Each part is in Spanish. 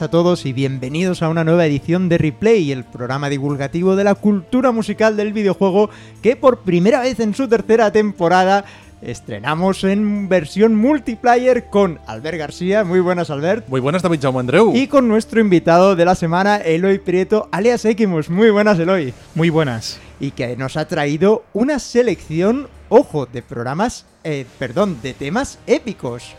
buenas a todos y bienvenidos a una nueva edición de Replay, el programa divulgativo de la cultura musical del videojuego que por primera vez en su tercera temporada estrenamos en versión multiplayer con Albert García. Muy buenas, Albert. Muy buenas, David Jaume Andreu. Y con nuestro invitado de la semana, Eloy Prieto, alias Equimus. Muy buenas, Eloy. Muy buenas. Y que nos ha traído una selección, ojo, de programas, eh, perdón, de temas épicos.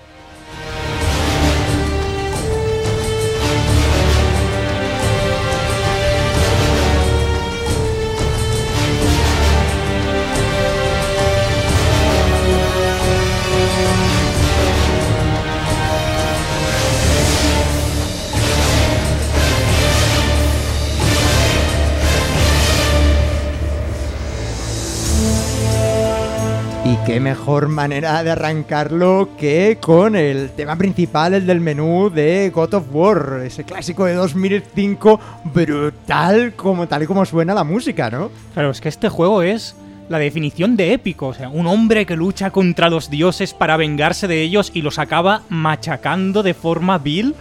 Qué mejor manera de arrancarlo que con el tema principal, el del menú de God of War, ese clásico de 2005 brutal como tal y como suena la música, ¿no? Claro, es que este juego es la definición de épico, o sea, un hombre que lucha contra los dioses para vengarse de ellos y los acaba machacando de forma vil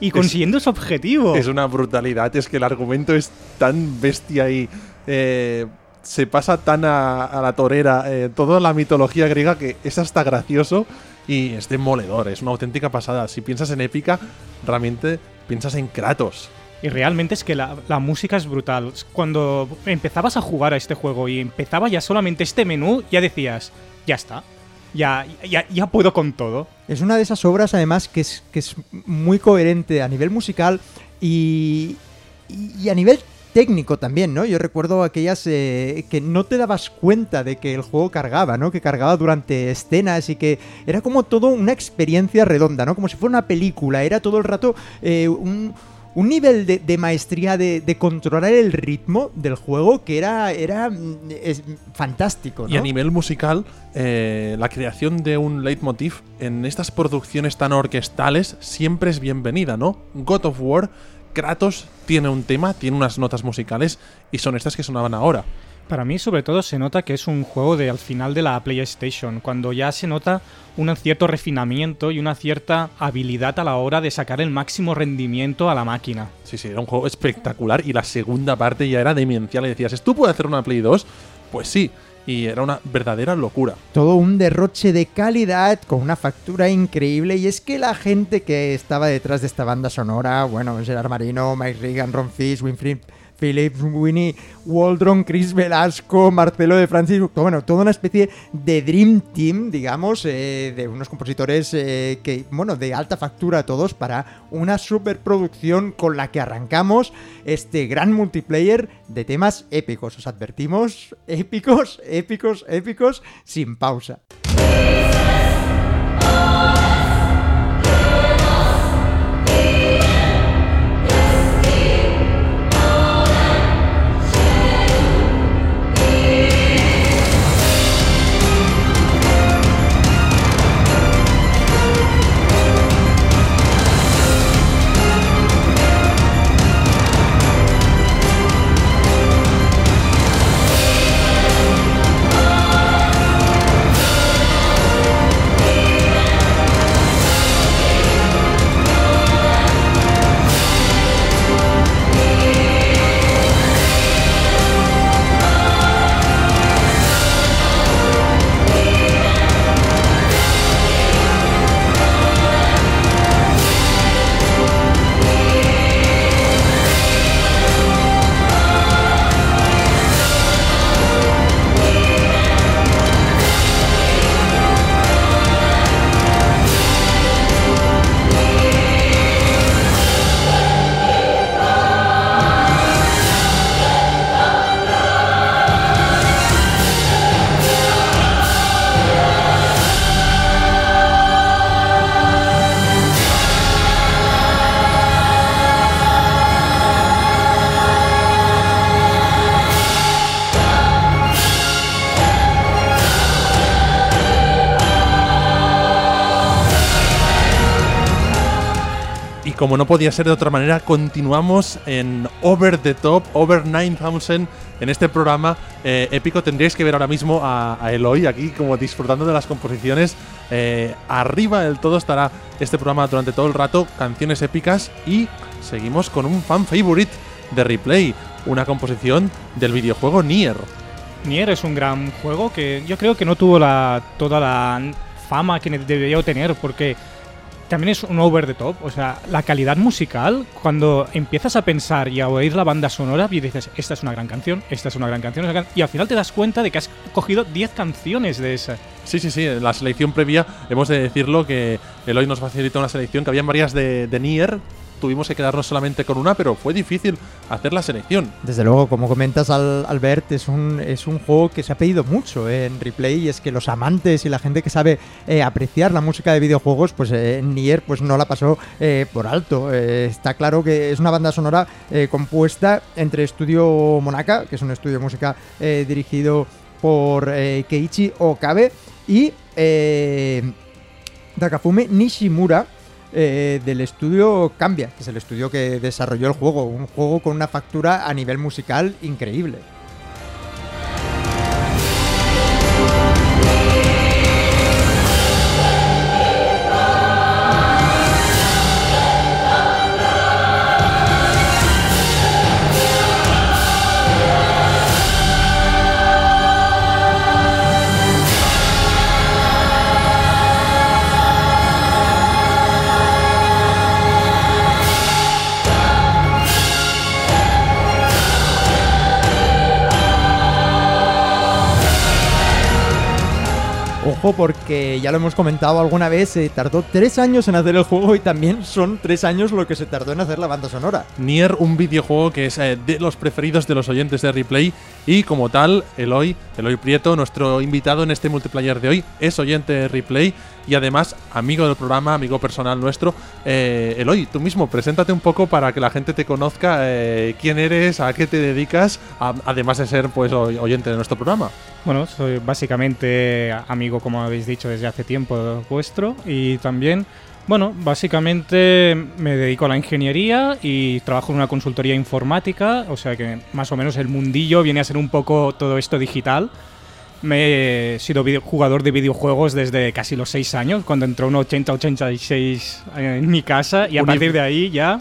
y consiguiendo su objetivo. Es una brutalidad, es que el argumento es tan bestia y eh, se pasa tan a, a la torera eh, toda la mitología griega que es hasta gracioso y es demoledor, es una auténtica pasada. Si piensas en épica, realmente piensas en Kratos. Y realmente es que la, la música es brutal. Cuando empezabas a jugar a este juego y empezaba ya solamente este menú, ya decías, ya está. Ya, ya, ya puedo con todo. Es una de esas obras, además, que es, que es muy coherente a nivel musical y, y, y a nivel técnico también, ¿no? Yo recuerdo aquellas eh, que no te dabas cuenta de que el juego cargaba, ¿no? Que cargaba durante escenas y que era como todo una experiencia redonda, ¿no? Como si fuera una película, era todo el rato eh, un, un nivel de, de maestría de, de, controlar el ritmo del juego que era, era mm, es, fantástico. ¿no? Y a nivel musical, eh, la creación de un leitmotiv en estas producciones tan orquestales siempre es bienvenida, ¿no? God of War, Kratos tiene un tema, tiene unas notas musicales y son estas que sonaban ahora. Para mí, sobre todo, se nota que es un juego de al final de la PlayStation, cuando ya se nota un cierto refinamiento y una cierta habilidad a la hora de sacar el máximo rendimiento a la máquina. Sí, sí, era un juego espectacular y la segunda parte ya era demencial. Y decías, ¿tú puedes hacer una Play 2? Pues sí. Y era una verdadera locura. Todo un derroche de calidad con una factura increíble. Y es que la gente que estaba detrás de esta banda sonora, bueno, Gerard Marino, Mike Regan, Ron Fish, Winfrey Phillips, Winnie Waldron, Chris Velasco, Marcelo de Francis, bueno, toda una especie de Dream Team, digamos, eh, de unos compositores eh, que, bueno, de alta factura todos para una superproducción con la que arrancamos este gran multiplayer de temas épicos. Os advertimos, épicos, épicos, épicos, sin pausa. Como no podía ser de otra manera, continuamos en Over the Top, Over 9000 en este programa eh, épico. Tendríais que ver ahora mismo a, a Eloy aquí como disfrutando de las composiciones. Eh, arriba del todo estará este programa durante todo el rato, canciones épicas y seguimos con un fan favorite de replay, una composición del videojuego Nier. Nier es un gran juego que yo creo que no tuvo la, toda la fama que debería tener porque también es un over the top. O sea, la calidad musical, cuando empiezas a pensar y a oír la banda sonora y dices, esta es una gran canción, esta es una gran canción, una gran-", y al final te das cuenta de que has cogido 10 canciones de esa. Sí, sí, sí, la selección previa hemos de decirlo que Eloy nos facilitó una selección que habían varias de, de Nier. Tuvimos que quedarnos solamente con una, pero fue difícil hacer la selección. Desde luego, como comentas Al- Albert, es un, es un juego que se ha pedido mucho eh, en replay y es que los amantes y la gente que sabe eh, apreciar la música de videojuegos, pues eh, Nier pues no la pasó eh, por alto. Está claro que es una banda sonora compuesta entre Estudio Monaka, que es un estudio de música dirigido por Keiichi Okabe, y Takafume Nishimura, eh, del estudio Cambia, que es el estudio que desarrolló el juego. Un juego con una factura a nivel musical increíble. Porque ya lo hemos comentado alguna vez, se tardó tres años en hacer el juego y también son tres años lo que se tardó en hacer la banda sonora. Nier, un videojuego que es eh, de los preferidos de los oyentes de Replay y como tal, Eloy, Eloy Prieto, nuestro invitado en este multiplayer de hoy, es oyente de Replay y además amigo del programa, amigo personal nuestro. Eh, Eloy, tú mismo, preséntate un poco para que la gente te conozca eh, quién eres, a qué te dedicas, además de ser pues oy- oyente de nuestro programa. Bueno, soy básicamente amigo, como habéis dicho, desde hace tiempo vuestro. Y también, bueno, básicamente me dedico a la ingeniería y trabajo en una consultoría informática, o sea que más o menos el mundillo viene a ser un poco todo esto digital. Me he sido jugador de videojuegos desde casi los 6 años, cuando entró un 80-86 en mi casa. Y a partir de ahí ya...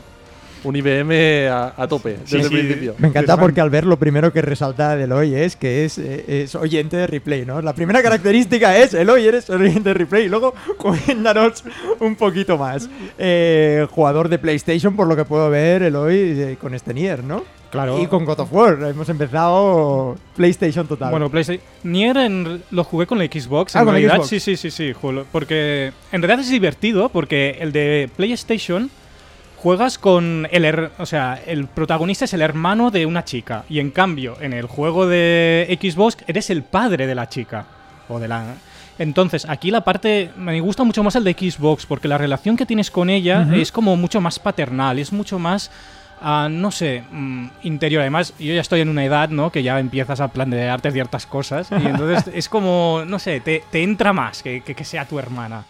Un IBM a, a tope, Sí, desde sí. el principio. Me encanta porque al ver lo primero que resalta del hoy es que es, eh, es oyente de replay, ¿no? La primera característica es el hoy eres oyente de replay. Y luego coméntanos un poquito más. Eh, jugador de PlayStation, por lo que puedo ver, el hoy con este Nier, ¿no? Claro. Y con God of War. Hemos empezado PlayStation total. Bueno, PlayStation. Nier en- lo jugué con la Xbox. Ah, en con la Xbox. sí, sí, sí, sí. Porque en realidad es divertido porque el de PlayStation juegas con el her- o sea, el protagonista es el hermano de una chica y en cambio en el juego de Xbox eres el padre de la chica o de la entonces, aquí la parte. Me gusta mucho más el de Xbox, porque la relación que tienes con ella es como mucho más paternal, es mucho más. ah, no sé, mm, interior. Además, yo ya estoy en una edad, ¿no? Que ya empiezas a plantearte ciertas cosas. Y entonces es como, no sé, te, te entra más que, que, que sea tu hermana.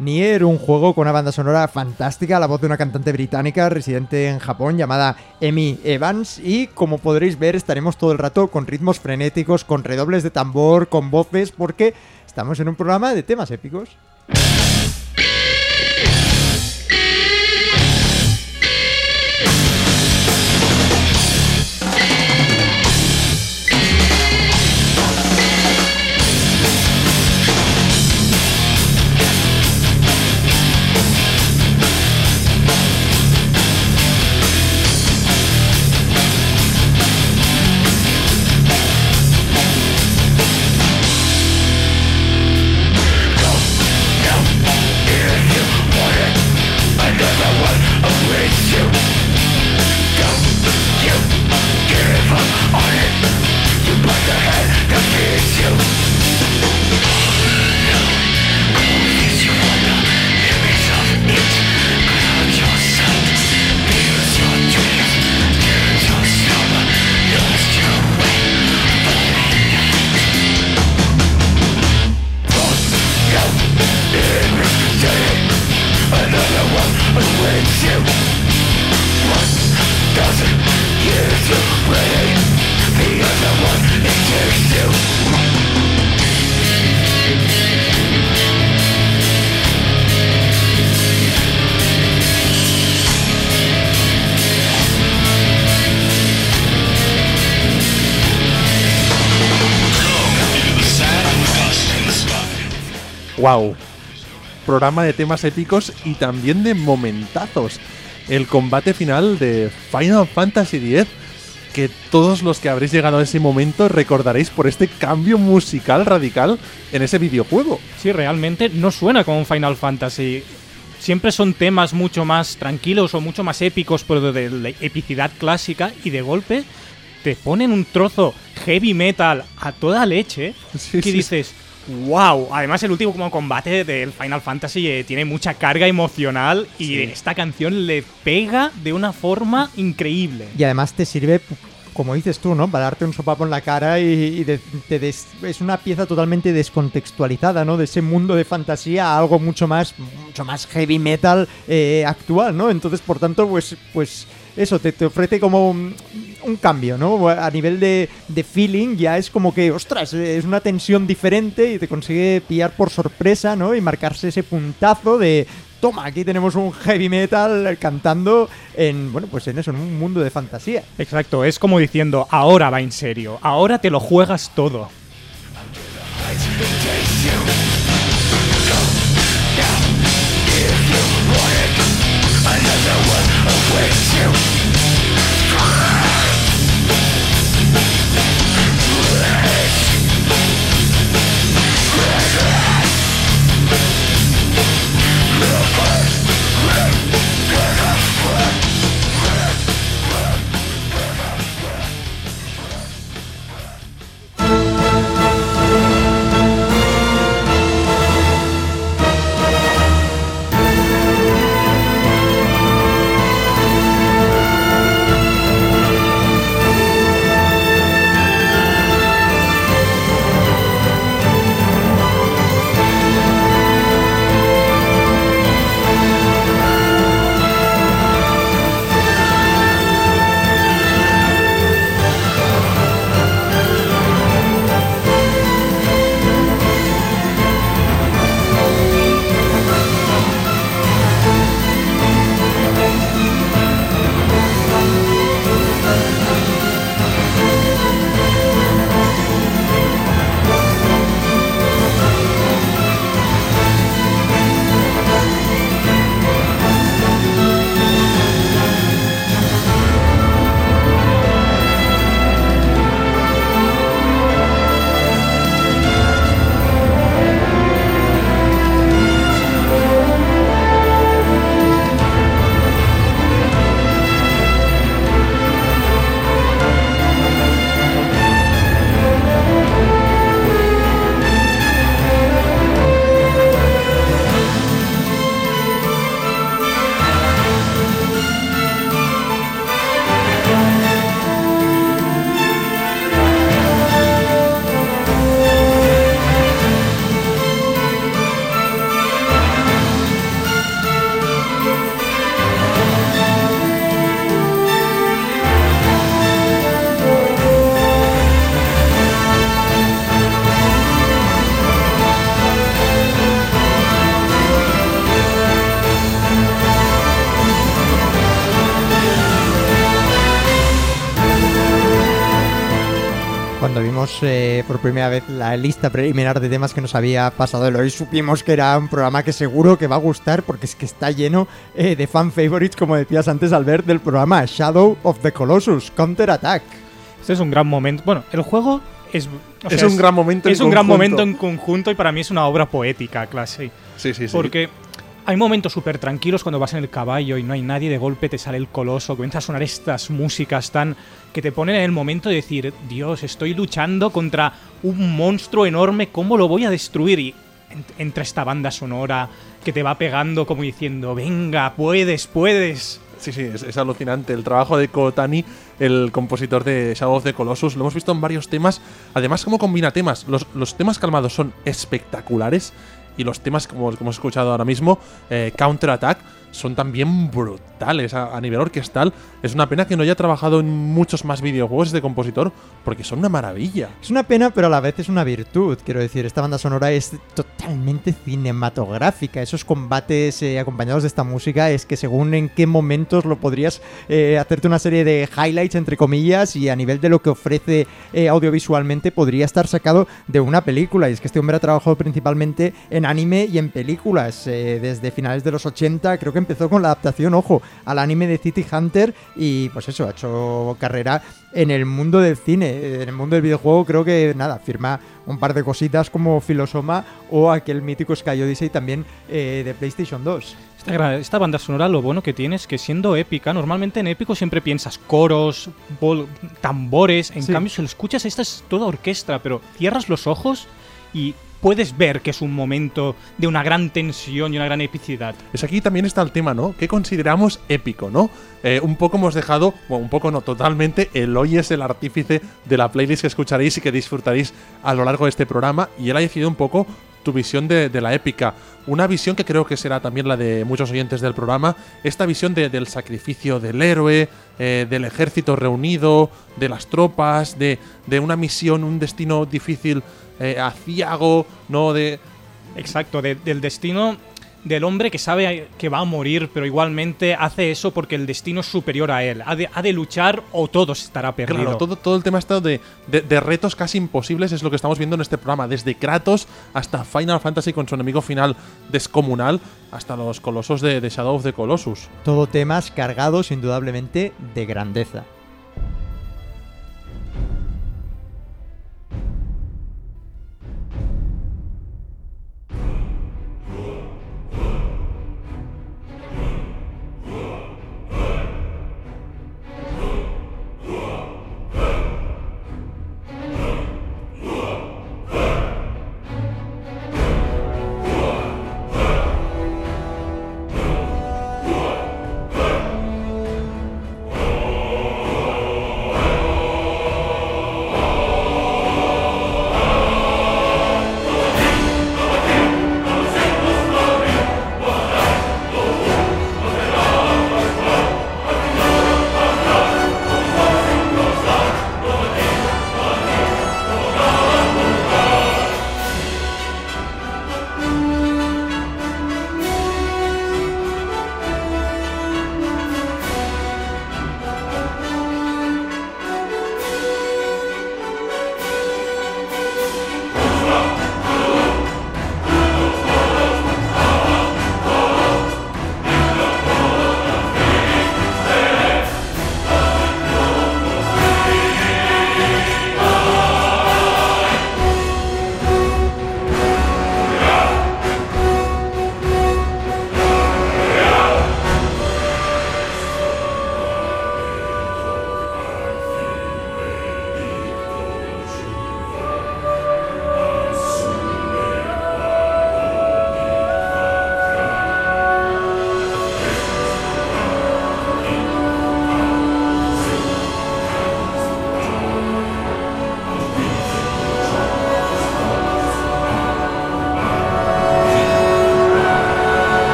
Nier, un juego con una banda sonora fantástica, la voz de una cantante británica residente en Japón llamada Emi Evans y como podréis ver estaremos todo el rato con ritmos frenéticos, con redobles de tambor, con voces porque estamos en un programa de temas épicos. Wow. Programa de temas épicos y también de momentazos. El combate final de Final Fantasy X, que todos los que habréis llegado a ese momento recordaréis por este cambio musical radical en ese videojuego. Sí, realmente no suena como un Final Fantasy. Siempre son temas mucho más tranquilos o mucho más épicos, pero de la epicidad clásica y de golpe te ponen un trozo heavy metal a toda leche Sí, que sí, dices, wow. Además el último como combate del Final Fantasy eh, tiene mucha carga emocional y Sí. esta canción le pega de una forma increíble. Y además te sirve, como dices tú, ¿no? Para darte un sopapo en la cara y, y de- te des- es una pieza totalmente descontextualizada, ¿no? De ese mundo de fantasía a algo mucho más, mucho más heavy metal eh, actual, ¿no? Entonces, por tanto, pues, pues eso, te, te ofrece como un, cambio, ¿no? A nivel de, de feeling ya es como que, ostras, es una tensión diferente y te consigue pillar por sorpresa, ¿no? Y marcarse ese puntazo de, toma, aquí tenemos un heavy metal cantando en, bueno, pues en eso, en un mundo de fantasía. Exacto, es como diciendo, ahora va en serio, ahora te lo juegas todo. Cuando vimos eh, por primera vez la lista preliminar de temas que nos había pasado el hoy, supimos que era un programa que seguro que va a gustar porque es que está lleno eh, de fan favorites, como decías antes, Albert, del programa Shadow of the Colossus, Counter Attack. Este es un gran momento. Bueno, el juego es... o Es sea, un gran momento en Es un gran conjunto. momento en conjunto y para mí es una obra poética, clase. Sí, sí, sí. Porque hay momentos súper tranquilos cuando vas en el caballo y no hay nadie, de golpe te sale el coloso, comienza a sonar estas músicas tan que te ponen en el momento de decir, Dios, estoy luchando contra un monstruo enorme, ¿cómo lo voy a destruir? Y en- entra esta banda sonora que te va pegando como diciendo, venga, puedes, puedes. Sí, sí, es, es alucinante. El trabajo de Kotani, el compositor de Shadow of the Colossus, lo hemos visto en varios temas. Además, cómo combina temas. Los, los temas calmados son espectaculares y los temas, como, como hemos escuchado ahora mismo, eh, Counter Attack, son también brutales a, nivel orquestal. Es una pena que no haya trabajado en muchos más videojuegos de compositor, porque son una maravilla. Es una pena, pero a la vez es una virtud. Quiero decir, esta banda sonora es totalmente cinematográfica. Esos combates eh, acompañados de esta música es que según en qué momentos lo podrías eh, hacerte una serie de highlights, entre comillas, y a nivel de lo que ofrece eh, audiovisualmente podría estar sacado de una película. Y es que este hombre ha trabajado principalmente en anime y en películas. Desde finales de los 80, creo que empezó con la adaptación, ojo, al anime de City Hunter y pues eso, ha hecho carrera en el mundo del cine, en el mundo del videojuego creo que nada, firma un par de cositas como Filosoma o aquel mítico Sky Odyssey también eh, de PlayStation 2. Esta, esta, banda sonora lo bueno que tiene es que siendo épica, normalmente en épico siempre piensas coros, tambores, en sí. cambio si lo escuchas esta es toda orquesta, pero cierras los ojos y puedes ver que es un momento de una gran tensión y una gran epicidad. Es aquí también está el tema, ¿no? ¿Qué consideramos épico, no? Eh, un poco hemos dejado, bueno, un poco no, totalmente, el hoy es el artífice de la playlist que escucharéis y que disfrutaréis a lo largo de este programa y él ha decidido un poco tu visión de, la épica. Una visión que creo que será también la de muchos oyentes del programa. Esta visión de, del sacrificio del héroe, eh, del ejército reunido, de las tropas, de una misión, un destino difícil eh, aciago, ¿no? De. Exacto, de, del destino del hombre que sabe que va a morir, pero igualmente hace eso porque el destino es superior a él. Ha de, ha de luchar o todo estará perdido. Claro, todo, todo el tema está de, de, de, retos casi imposibles es lo que estamos viendo en este programa. Desde Kratos hasta Final Fantasy con su enemigo final descomunal, hasta los colosos de, de Shadow of the Colossus. Todo temas cargados indudablemente de grandeza.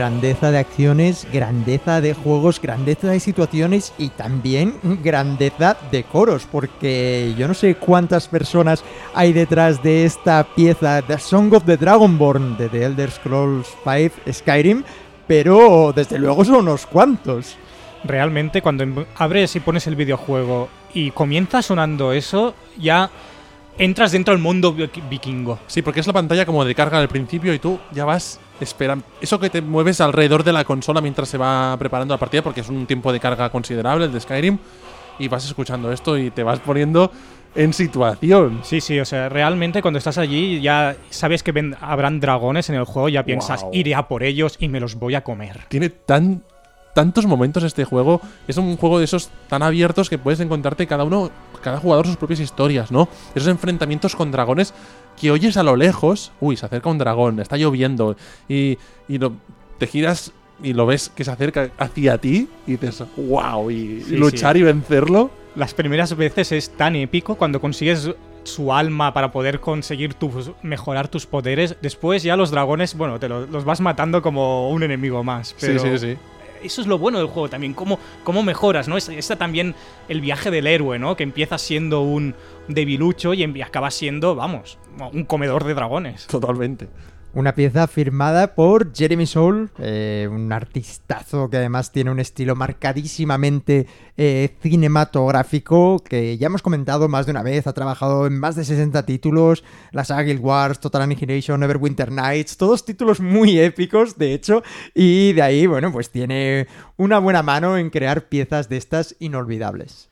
Grandeza de acciones, grandeza de juegos, grandeza de situaciones y también grandeza de coros, porque yo no sé cuántas personas hay detrás de esta pieza, The Song of the Dragonborn de The Elder Scrolls V Skyrim, pero desde luego son unos cuantos. Realmente cuando abres y pones el videojuego y comienza sonando eso, ya entras dentro del mundo vikingo. Sí, porque es la pantalla como de carga al principio y tú ya vas esperando. Eso que te mueves alrededor de la consola mientras se va preparando la partida, porque es un tiempo de carga considerable el de Skyrim, y vas escuchando esto y te vas poniendo en situación. Sí, sí, o sea, realmente cuando estás allí ya sabes que ven, habrán dragones en el juego, ya piensas, wow. iré a por ellos y me los voy a comer. Tiene tan tantos momentos este juego. Es un juego de esos tan abiertos que puedes encontrarte cada uno, cada jugador sus propias historias, ¿no? Esos enfrentamientos con dragones que oyes a lo lejos. Uy, se acerca un dragón, está lloviendo. Y, y lo, te giras y lo ves que se acerca hacia ti y dices, wow, y, Sí, luchar y vencerlo. Las primeras veces es tan épico cuando consigues su alma para poder conseguir tus, mejorar tus poderes. Después ya los dragones, bueno, te lo- los vas matando como un enemigo más. Pero sí, sí, sí. Eso es lo bueno del juego también, cómo, cómo mejoras, ¿no? Es- Está también el viaje del héroe, ¿no? Que empieza siendo un debilucho y acaba siendo, vamos, un comedor de dragones. Totalmente. Una pieza firmada por Jeremy Soule, eh, un artistazo que además tiene un estilo marcadísimamente eh, cinematográfico que ya hemos comentado más de una vez, ha trabajado en más de 60 títulos, la saga Wars, Total Annihilation, Neverwinter Nights, todos títulos muy épicos de hecho, y de ahí, bueno, pues tiene una buena mano en crear piezas de estas inolvidables.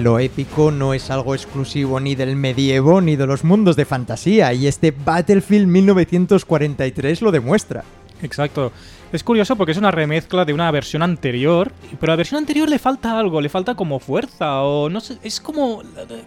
Lo épico no es algo exclusivo ni del medievo ni de los mundos de fantasía, y este Battlefield 1943 lo demuestra. Exacto. Es curioso porque es una remezcla de una versión anterior, pero a la versión anterior le falta algo, le falta como fuerza o no sé, es como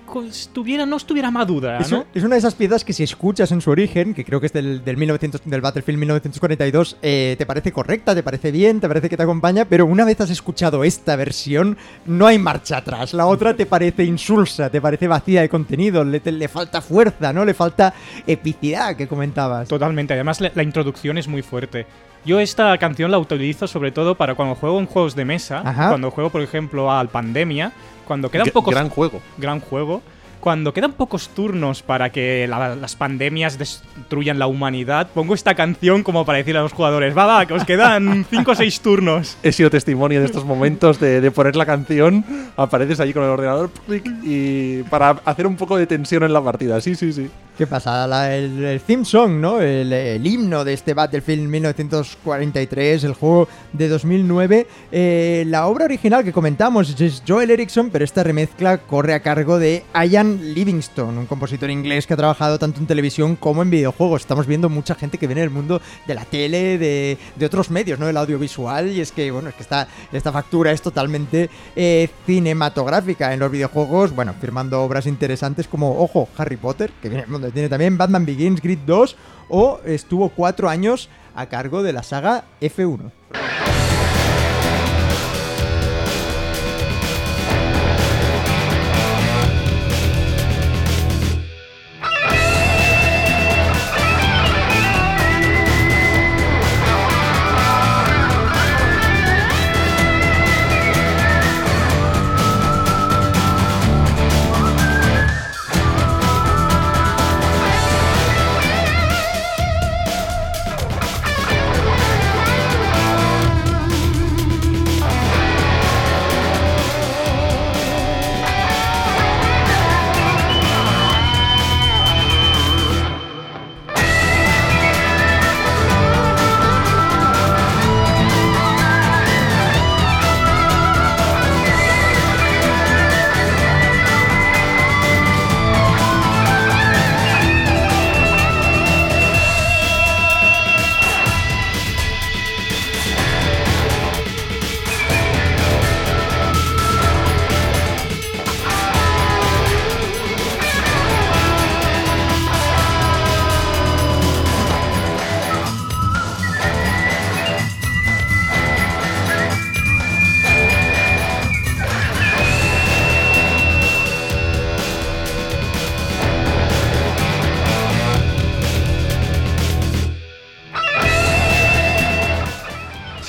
co- estuviera no estuviera madura, Es, ¿no? es una de esas piezas que si escuchas en su origen, que creo que es del, del, 1900 del Battlefield 1942, eh, te parece correcta, te parece bien, te parece que te acompaña, pero una vez has escuchado esta versión, no hay marcha atrás. La otra te parece insulsa, te parece vacía de contenido, le, te- le falta fuerza, ¿no? Le falta epicidad que comentabas. Totalmente, además la, la introducción es muy fuerte. Yo esta canción la utilizo sobre todo para cuando juego en juegos de mesa, Ajá. cuando juego por ejemplo al Pandemia, cuando quedan pocos Gran juego. gran juego. Cuando quedan pocos turnos para que la- las pandemias destruyan la humanidad, pongo esta canción como para decirle a los jugadores, va, va, que os quedan 5 o 6 turnos. He sido testimonio de estos momentos de, de poner la canción, apareces allí con el ordenador clic, y para hacer un poco de tensión en la partida. Sí, sí, sí. ¿Qué pasa? La- el, el theme song, ¿no? El, el himno de este Battlefield 1943, el juego de 2009. Eh, la obra original que comentamos es Joel Erickson, pero esta remezcla corre a cargo de Ian Livingstone, un compositor inglés que ha trabajado tanto en televisión como en videojuegos. Estamos viendo mucha gente que viene del mundo de la tele, de, de otros medios, ¿no? Del audiovisual, y es que, bueno, es que esta, factura es totalmente eh, cinematográfica en los videojuegos, bueno, firmando obras interesantes como, ojo, Harry Potter, que viene, donde tiene también Batman Begins, Grid 2, o estuvo cuatro años a cargo de la saga F1.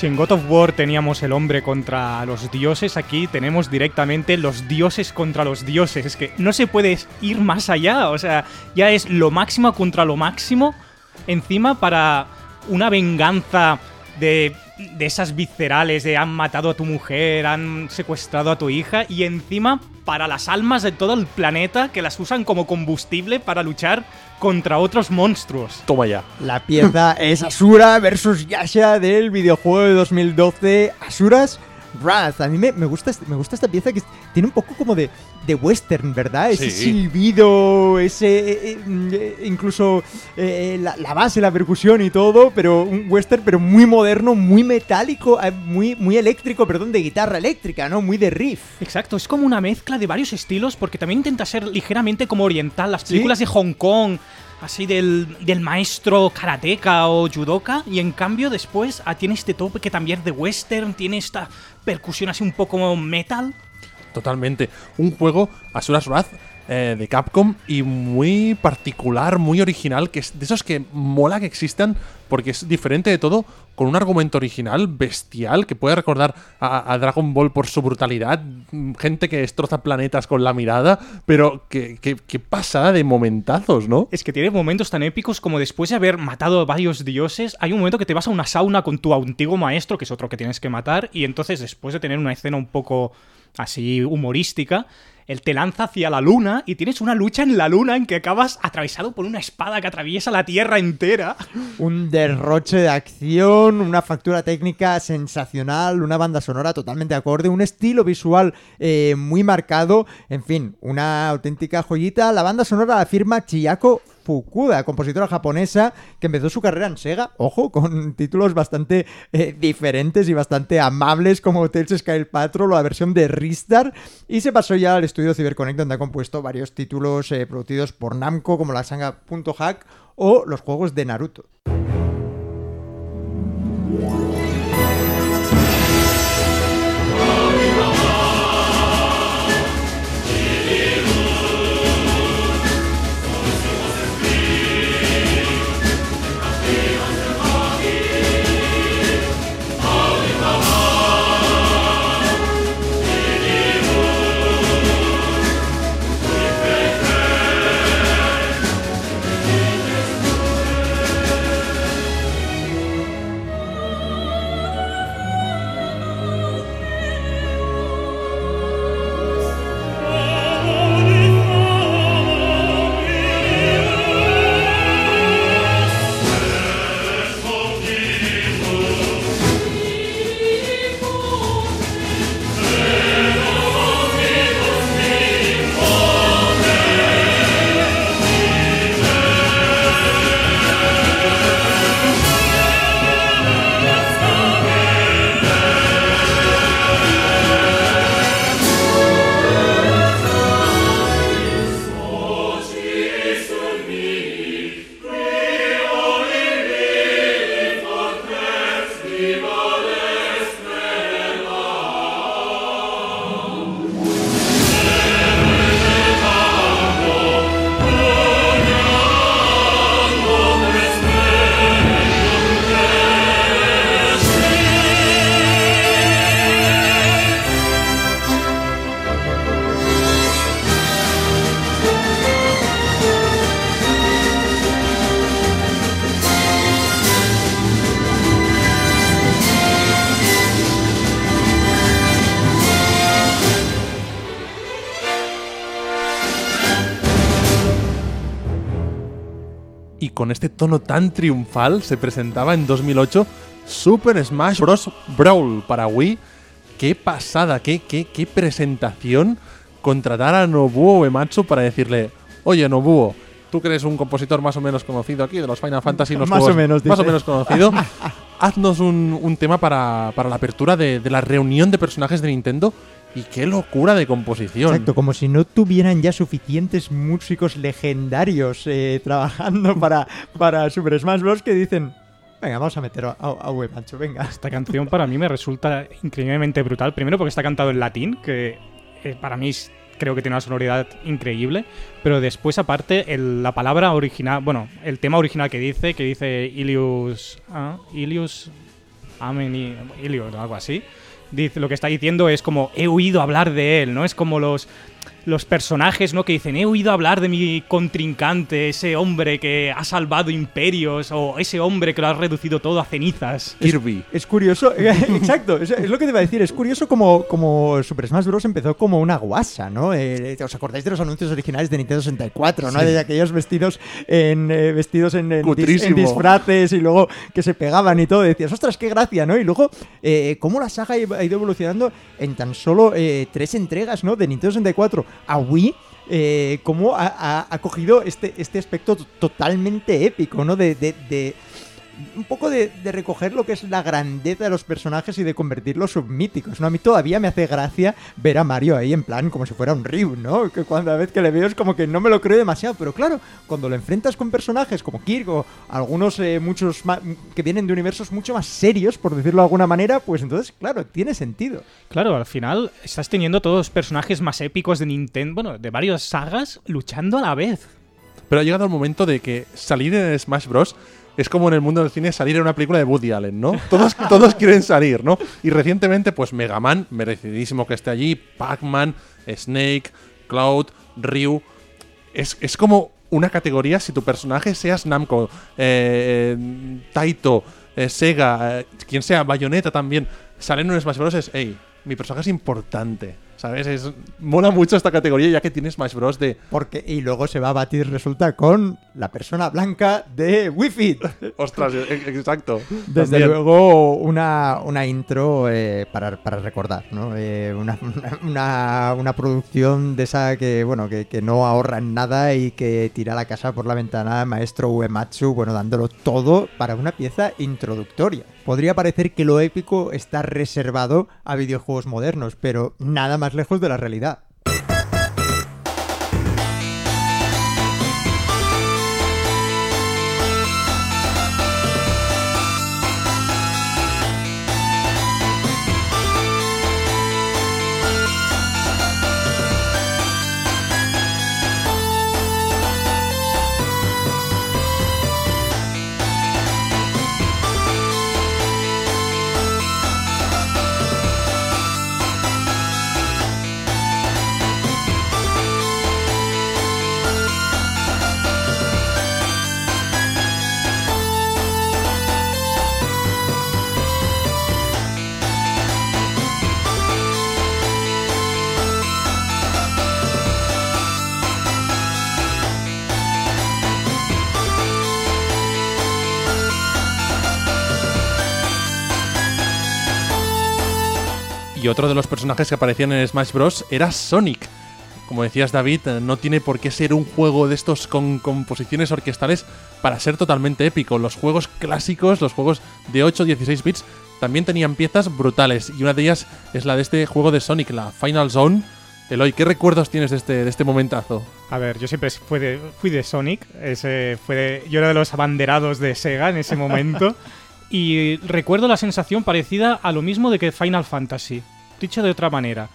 En God of War teníamos el hombre contra los dioses, aquí tenemos directamente los dioses contra los dioses. Es que no se puede ir más allá. O sea, ya es lo máximo contra lo máximo. Encima para una venganza de, de esas viscerales de han matado a tu mujer, han secuestrado a tu hija y encima para las almas de todo el planeta que las usan como combustible para luchar contra otros monstruos. Toma ya. La pieza es Asura versus Yasha del videojuego de 2012 Asuras Wrath. A mí me, me gusta, este- me gusta esta pieza que tiene un poco como de, de western, ¿verdad? Ese Sí. silbido, ese. eh, eh, mm, eh, incluso eh, la, la base, la percusión y todo, pero un western, pero muy moderno, muy metálico, eh, muy, muy eléctrico, perdón, de guitarra eléctrica, ¿no? Muy de riff. Exacto, es como una mezcla de varios estilos porque también intenta ser ligeramente como oriental. Las ¿Sí? películas de Hong Kong, así del, del maestro karateka o judoka, y en cambio después ah, tiene este tope que también es de western, tiene esta percusión así un poco metal. Totalmente. Un juego, Asuras Wrath, eh, de Capcom y muy particular, muy original, que es de esos que mola que existan porque es diferente de todo, con un argumento original, bestial, que puede recordar a, Dragon Ball por su brutalidad, gente que destroza planetas con la mirada, pero que, que, pasada de momentazos, ¿no? Es que tiene momentos tan épicos como después de haber matado a varios dioses, hay un momento que te vas a una sauna con tu antiguo maestro, que es otro que tienes que matar, y entonces después de tener una escena un poco así humorística, él te lanza hacia la luna y tienes una lucha en la luna en que acabas atravesado por una espada que atraviesa la tierra entera. Un derroche de acción, una factura técnica sensacional, una banda sonora totalmente acorde, un estilo visual eh, muy marcado, en fin, una auténtica joyita. La banda sonora la firma Chiyako Fukuda, compositora japonesa que empezó su carrera en Sega, ojo, con títulos bastante eh, diferentes y bastante amables como Tales Sky Patrol o la versión de Ristar y se pasó ya al estudio CyberConnect donde ha compuesto varios títulos eh, producidos por Namco como la saga Hack o los juegos de Naruto. Tono tan triunfal se presentaba en 2008 Super Smash Bros. Brawl para Wii. Qué pasada, qué, qué, qué presentación contratar a Nobuo Uematsu para decirle, oye Nobuo, tú que eres un compositor más o menos conocido aquí de los Final Fantasy, los Más juegos o menos, más o menos conocido, haznos un, un tema para, para la apertura de, de la reunión de personajes de Nintendo. Y qué locura de composición. Exacto, como si no tuvieran ya suficientes músicos legendarios eh, trabajando para, para Super Smash Bros. que dicen, venga, vamos a meter a, a, venga. Esta canción para mí me resulta increíblemente brutal. Primero porque está cantado en latín, que eh, para mí es- creo que tiene una sonoridad increíble. Pero después, aparte, el- la palabra original, bueno, el tema original que dice, que dice Ilius. ah, Ilius. Amen o algo así, dice, lo que está diciendo es como he oído hablar de él, ¿no? Es como los los personajes, ¿no? Que dicen, he oído hablar de mi contrincante, ese hombre que ha salvado imperios, o ese hombre que lo ha reducido todo a cenizas. Kirby. Es curioso, exacto, es, es lo que te iba a decir, es curioso como, como Super Smash Bros. empezó como una guasa, ¿no? Eh, ¿Os acordáis de los anuncios originales de Nintendo 64, ¿no? Sí. De aquellos vestidos en eh, vestidos en, en dis- en Cutrísimo. disfraces y luego que se pegaban y todo, decías, ostras, qué gracia, ¿no? Y luego, eh, cómo la saga ha ido evolucionando en tan solo eh, tres entregas, ¿no? De Nintendo 64 a Wii. Eh, cómo ha, cogido este, este aspecto to- totalmente épico, ¿no? De- de- un poco de, de recoger lo que es la grandeza de los personajes y de convertirlos submíticos, ¿no? A mí todavía me hace gracia ver a Mario ahí en plan como si fuera un Ryu, ¿no? Que cuando vez que le veo es como que no me lo creo demasiado, pero claro, cuando lo enfrentas con personajes como Kirk o algunos eh, muchos que vienen de universos mucho más serios, por decirlo de alguna manera, pues entonces, claro, tiene sentido. Claro, al final estás teniendo todos los personajes más épicos de Nintendo, bueno, de varias sagas, luchando a la vez. Pero ha llegado el momento de que salir en Smash Bros. Es como en el mundo del cine salir en una película de Woody Allen, ¿no? Todos, todos quieren salir, ¿no? Y recientemente, pues Mega Man, merecidísimo que esté allí, Pac-Man, Snake, Cloud, Ryu. Es, es como una categoría si tu personaje seas Namco, eh, eh, Taito, eh, Sega, eh, quien sea, Bayonetta también, salen en un Smash Bros. hey, mi personaje es importante, ¿sabes? Es, mola mucho esta categoría ya que tiene Smash Bros. de, Porque, y luego se va a batir, resulta, con la persona blanca de Wi-Fi. Ostras, e- exacto. Desde También. luego, una, una intro eh, para, para recordar, ¿no? Eh, una, una, una producción de esa que, bueno, que, que no ahorra en nada y que tira la casa por la ventana maestro Uematsu, bueno, dándolo todo para una pieza introductoria. Podría parecer que lo épico está reservado a videojuegos modernos, pero nada más lejos de la realidad. Y otro de los personajes que aparecían en Smash Bros. era Sonic. Como decías David, eh, no tiene por qué ser un juego de estos con composiciones orquestales para ser totalmente épico. Los juegos clásicos, los juegos de 8 16 bits, también tenían piezas brutales. Y una de ellas es la de este juego de Sonic, la Final Zone. Eloy, ¿qué recuerdos tienes de este, de este momentazo? A ver, yo siempre fui de, fui de Sonic. Ese fue de- yo era de los abanderados de Sega en ese momento. y recuerdo la sensación parecida a lo mismo de que Final Fantasy. Dicho de otra manera.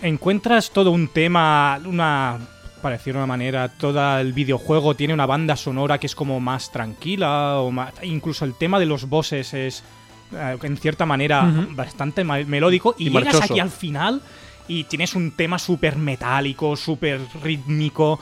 Encuentras todo un tema, una. Para decirlo de una manera, todo el videojuego tiene una banda sonora que es como más tranquila, o más, incluso el tema de los bosses es, eh, en cierta manera, bastante melódico. Y, Y llegas marchoso. aquí al final y tienes un tema súper metálico, súper rítmico.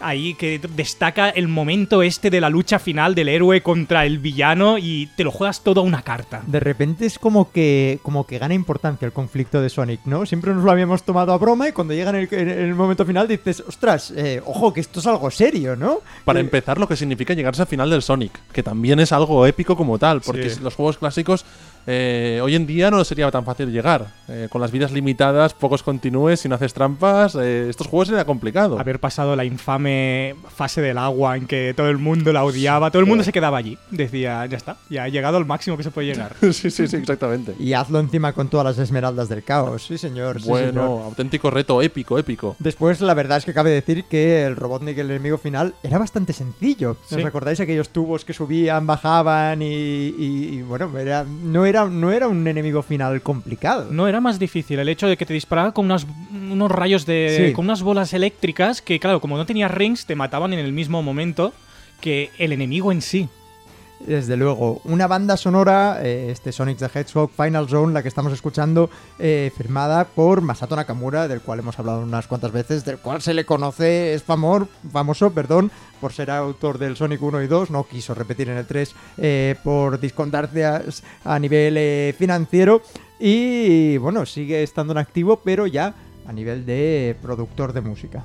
Ahí que destaca el momento este de la lucha final del héroe contra el villano y te lo juegas todo a una carta. De repente es como que, como que gana importancia el conflicto de Sonic, ¿no? Siempre nos lo habíamos tomado a broma y cuando llega en el, en el momento final dices, ostras, eh, ojo, que esto es algo serio, ¿no? Para Eh, empezar, lo que significa llegarse al final del Sonic, que también es algo épico como tal, porque Sí. los juegos clásicos eh, hoy en día no sería tan fácil llegar. Eh, con las vidas limitadas, pocos continúes, si no haces trampas, eh, estos juegos era complicado. Haber pasado la infame fase del agua en que todo el mundo la odiaba, todo el mundo se quedaba allí. Decía, ya está, ya he llegado al máximo que se puede llegar. sí, sí, sí, exactamente. Y hazlo encima con todas las esmeraldas del caos, sí señor. sí, bueno, señor. auténtico reto, épico, épico. Después, la verdad es que cabe decir que el Robotnik, el enemigo final, era bastante sencillo. ¿Os Sí. recordáis aquellos tubos que subían, bajaban y, y- y, bueno, era, no, era, no era un enemigo final complicado. No era más difícil el hecho de que te disparaba con unas, unos rayos de. Sí. con unas bolas eléctricas que, claro, como no tenías rings, te mataban en el mismo momento que el enemigo en sí. Desde luego. Una banda sonora, eh, este Sonic the Hedgehog Final Zone, la que estamos escuchando, eh, firmada por Masato Nakamura, del cual hemos hablado unas cuantas veces, del cual se le conoce, es famor, famoso, perdón, por ser autor del Sonic 1 y 2, no quiso repetir en el 3 eh, por discondancias a nivel eh, financiero y bueno, sigue estando en activo, pero ya a nivel de productor de música.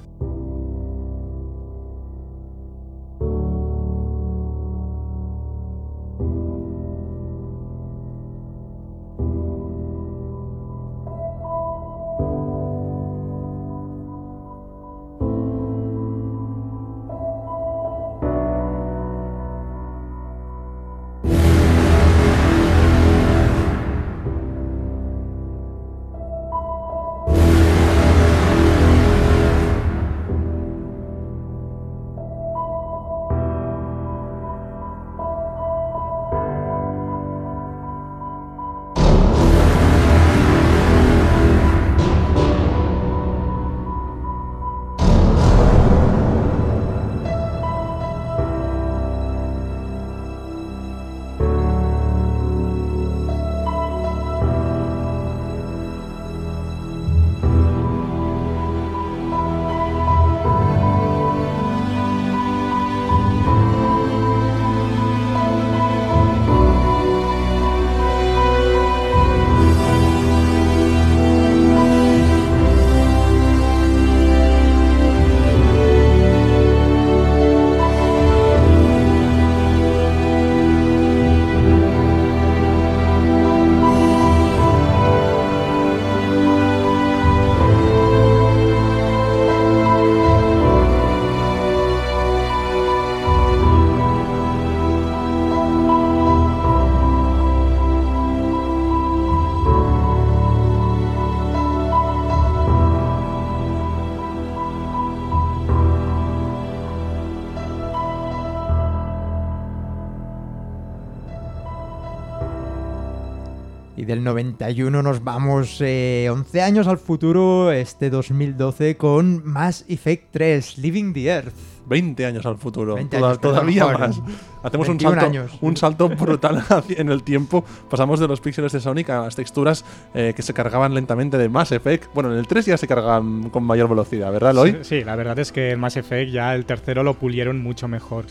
Del 91 nos vamos eh, 11 años al futuro, este 2012, con Mass Effect 3, Living the Earth. 20 años al futuro. 20 Toda- años, perdón, todavía más. Hacemos un 21 salto, años. un salto brutal en el tiempo. Pasamos de los píxeles de Sonic a las texturas eh, que se cargaban lentamente de Mass Effect. Bueno, en el 3 ya se cargaban con mayor velocidad, ¿verdad, Loy? Sí, sí, la verdad es que el Mass Effect ya el tercero lo pulieron mucho mejor.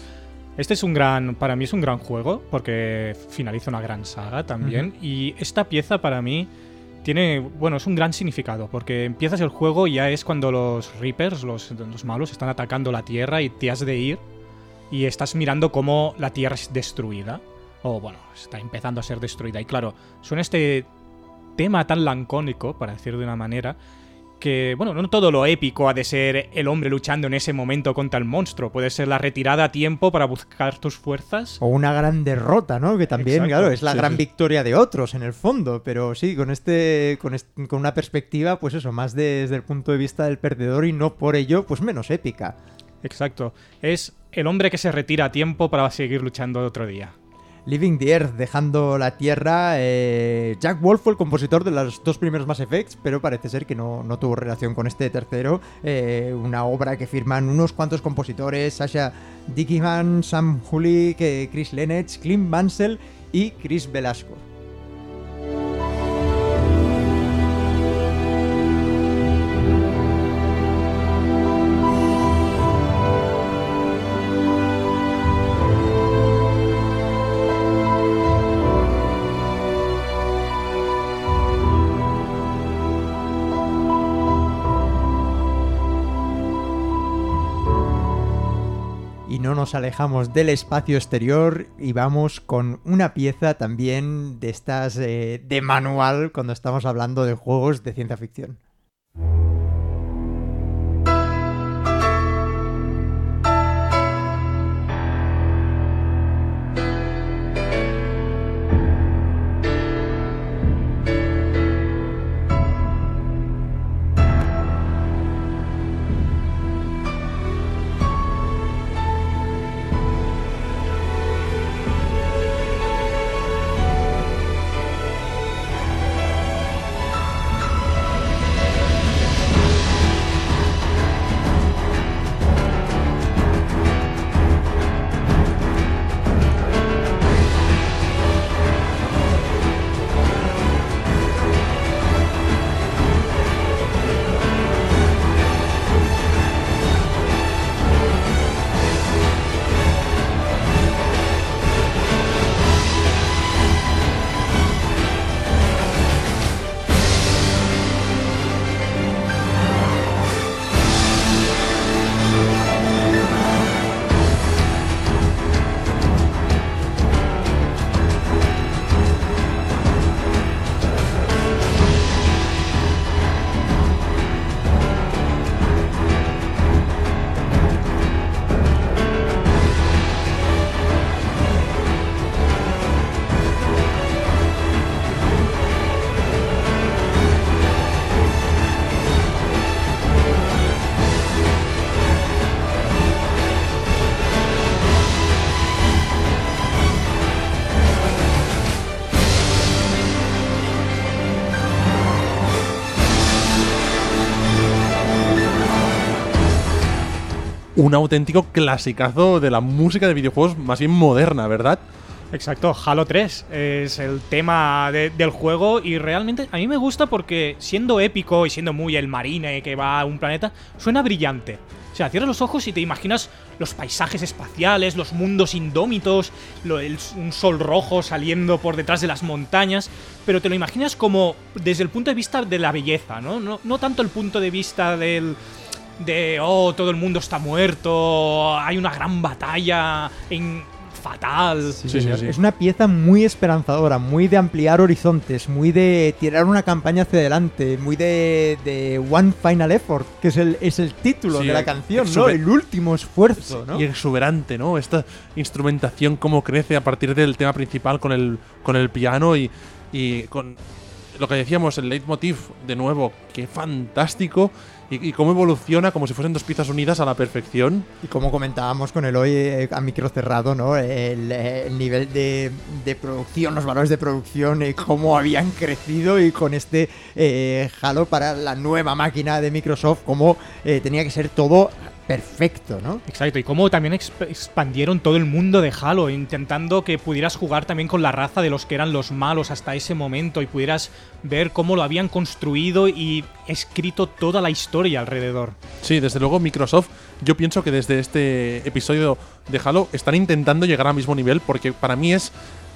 Este es un gran, para mí es un gran juego porque finaliza una gran saga también. Y esta pieza para mí tiene, bueno, es un gran significado porque empiezas el juego y ya es cuando los Reapers, los, los malos, están atacando la Tierra y te has de ir y estás mirando cómo la Tierra es destruida. O bueno, está empezando a ser destruida. Y claro, suena este tema tan lancónico, para decir de una manera, que, bueno, no todo lo épico ha de ser el hombre luchando en ese momento contra el monstruo. Puede ser la retirada a tiempo para buscar tus fuerzas. O una gran derrota, ¿no? Que también, Exacto. claro, es la Sí, gran sí. victoria de otros en el fondo. Pero sí, con este, con est- con una perspectiva, pues eso, más desde el punto de vista del perdedor y no por ello, pues menos épica. Exacto. Es el hombre que se retira a tiempo para seguir luchando otro día. Living the Earth, dejando la Tierra. eh, Jack Wolf fue el compositor de los dos primeros Mass Effects, pero parece ser que no, no tuvo relación con este tercero. eh, una obra que firman unos cuantos compositores: Sasha Dickingham, Sam Hulick, Chris Lenech, Clint Mansell y Chris Velasco. Nos alejamos del espacio exterior y vamos con una pieza también de estas eh, de manual cuando estamos hablando de juegos de ciencia ficción. Un auténtico clasicazo de la música de videojuegos más bien moderna, ¿verdad? Exacto, Halo 3 es el tema de- del juego y realmente a mí me gusta porque siendo épico y siendo muy el marine que va a un planeta, suena brillante. O sea, cierras los ojos y te imaginas los paisajes espaciales, los mundos indómitos, un sol rojo saliendo por detrás de las montañas, pero te lo imaginas como desde el punto de vista de la belleza, ¿no? No, no tanto el punto de vista del, de, oh, todo el mundo está muerto, hay una gran batalla en fatal. Sí, Sí, sí, sí. Es una pieza muy esperanzadora, muy de ampliar horizontes, muy de tirar una campaña hacia adelante, muy de, de One Final Effort, que es el, es el título Sí, de la canción, ¿no? El último esfuerzo, ¿no? Y exuberante, ¿no? Esta instrumentación, cómo crece a partir del tema principal con el, con el piano y, y con lo que decíamos, el leitmotiv, de nuevo, qué fantástico. Y, cómo evoluciona como si fuesen dos piezas unidas a la perfección. Y como comentábamos con el hoy eh, a micro cerrado, ¿no? El, eh, el nivel de, de producción, los valores de producción, eh, cómo habían crecido y con este eh, Halo para la nueva máquina de Microsoft, cómo eh, tenía que ser todo perfecto, ¿no? Exacto, y cómo también exp- expandieron todo el mundo de Halo, intentando que pudieras jugar también con la raza de los que eran los malos hasta ese momento y pudieras ver cómo lo habían construido y escrito toda la historia alrededor. Sí, desde luego Microsoft, yo pienso que desde este episodio de Halo están intentando llegar al mismo nivel porque para mí es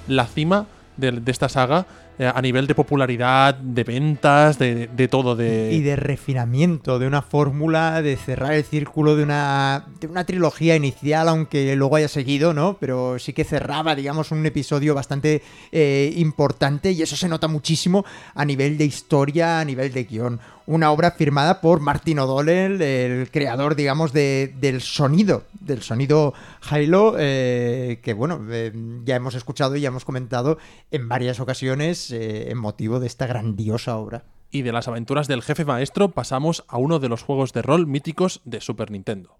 la cima de, de esta saga a nivel de popularidad, de ventas, de, de todo. De... y de refinamiento de una fórmula, de cerrar el círculo de una, de una trilogía inicial, aunque luego haya seguido, ¿no? Pero sí que cerraba, digamos, un episodio bastante eh, importante y eso se nota muchísimo a nivel de historia, a nivel de guion. Una obra firmada por Martin O'Donnell, el creador, digamos, de- del sonido, del sonido Halo, eh, que bueno, eh, ya hemos escuchado y ya hemos comentado en varias ocasiones eh, en motivo de esta grandiosa obra. Y de las aventuras del jefe maestro pasamos a uno de los juegos de rol míticos de Super Nintendo.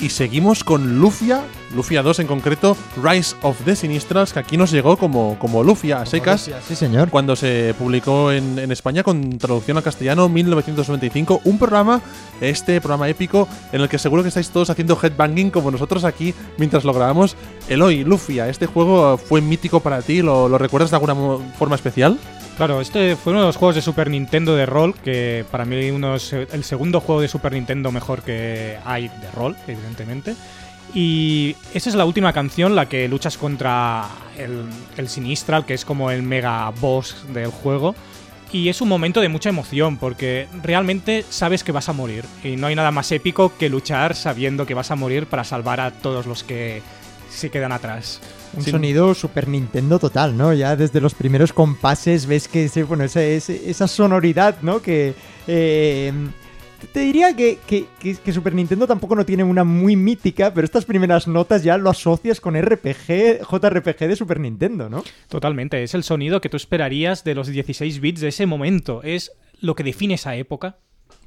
Y seguimos con Lufia, Lufia 2 en concreto, Rise of the Sinistrals, que aquí nos llegó como, como Lufia a secas. Sí, señor. Cuando se publicó en, en España con traducción al castellano 1995, un programa, este programa épico, en el que seguro que estáis todos haciendo headbanging como nosotros aquí mientras lo grabamos. Eloy, Lufia, ¿este juego fue mítico para ti? ¿Lo, lo recuerdas de alguna forma especial? Claro, este fue uno de los juegos de Super Nintendo de rol, que para mí uno es el segundo juego de Super Nintendo mejor que hay de rol, evidentemente. Y esa es la última canción, la que luchas contra el, el Sinistral, que es como el mega boss del juego. Y es un momento de mucha emoción, porque realmente sabes que vas a morir. Y no hay nada más épico que luchar sabiendo que vas a morir para salvar a todos los que se quedan atrás. Un sonido Super Nintendo total, ¿no? Ya desde los primeros compases ves que ese, bueno, esa, sonoridad, ¿no? Que eh, te diría que- que- que Super Nintendo tampoco no tiene una muy mítica, pero estas primeras notas ya lo asocias con RPG, JRPG de Super Nintendo, ¿no? Totalmente, es el sonido que tú esperarías de los 16 bits de ese momento, es lo que define esa época.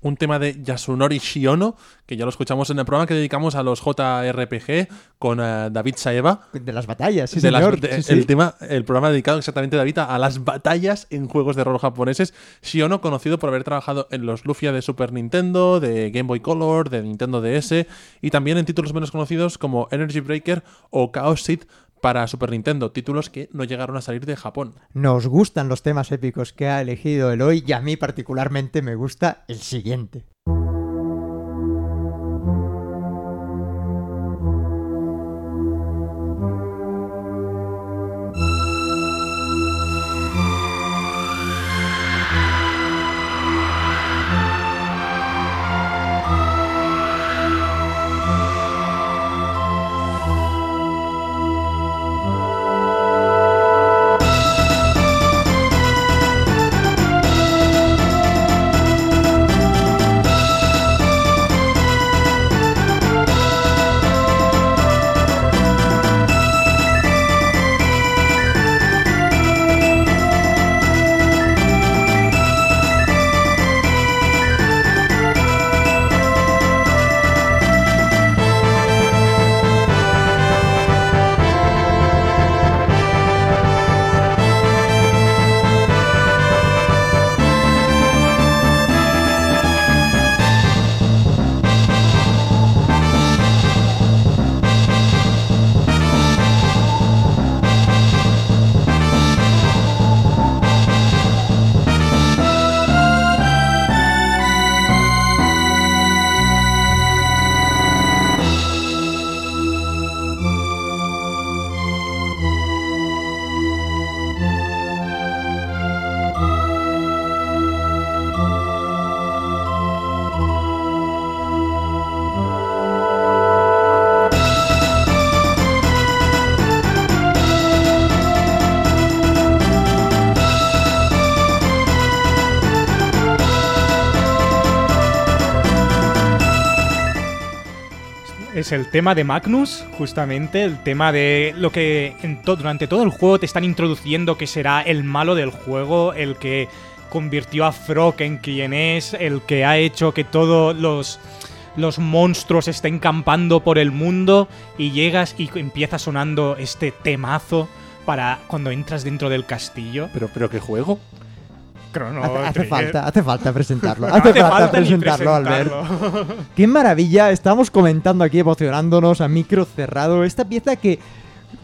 Un tema de Yasunori Shiono, que ya lo escuchamos en el programa que dedicamos a los JRPG con eh, David Saeva. De las batallas, sí, De las- señor. de- Sí, sí. El tema, el programa dedicado exactamente, David, a, a las batallas en juegos de rol japoneses. Shiono, conocido por haber trabajado en los Lufia de Super Nintendo, de Game Boy Color, de Nintendo DS, y también en títulos menos conocidos como Energy Breaker o Chaos Seed para Super Nintendo, títulos que no llegaron a salir de Japón. Nos gustan los temas épicos que ha elegido Eloy y a mí particularmente me gusta el siguiente. El tema de Magnus, justamente, el tema de lo que durante todo el juego te están introduciendo que será el malo del juego, el que convirtió a Frog en quien es, el que ha hecho que todos los, los monstruos estén campando por el mundo y llegas y empieza sonando este temazo para cuando entras dentro del castillo. Pero, pero ¿qué juego? Chrono Hace, hace falta, hace falta presentarlo. No hace, falta, ni presentarlo, Albert. presentarlo. Qué maravilla, estamos comentando aquí, emocionándonos a micro cerrado. Esta pieza que.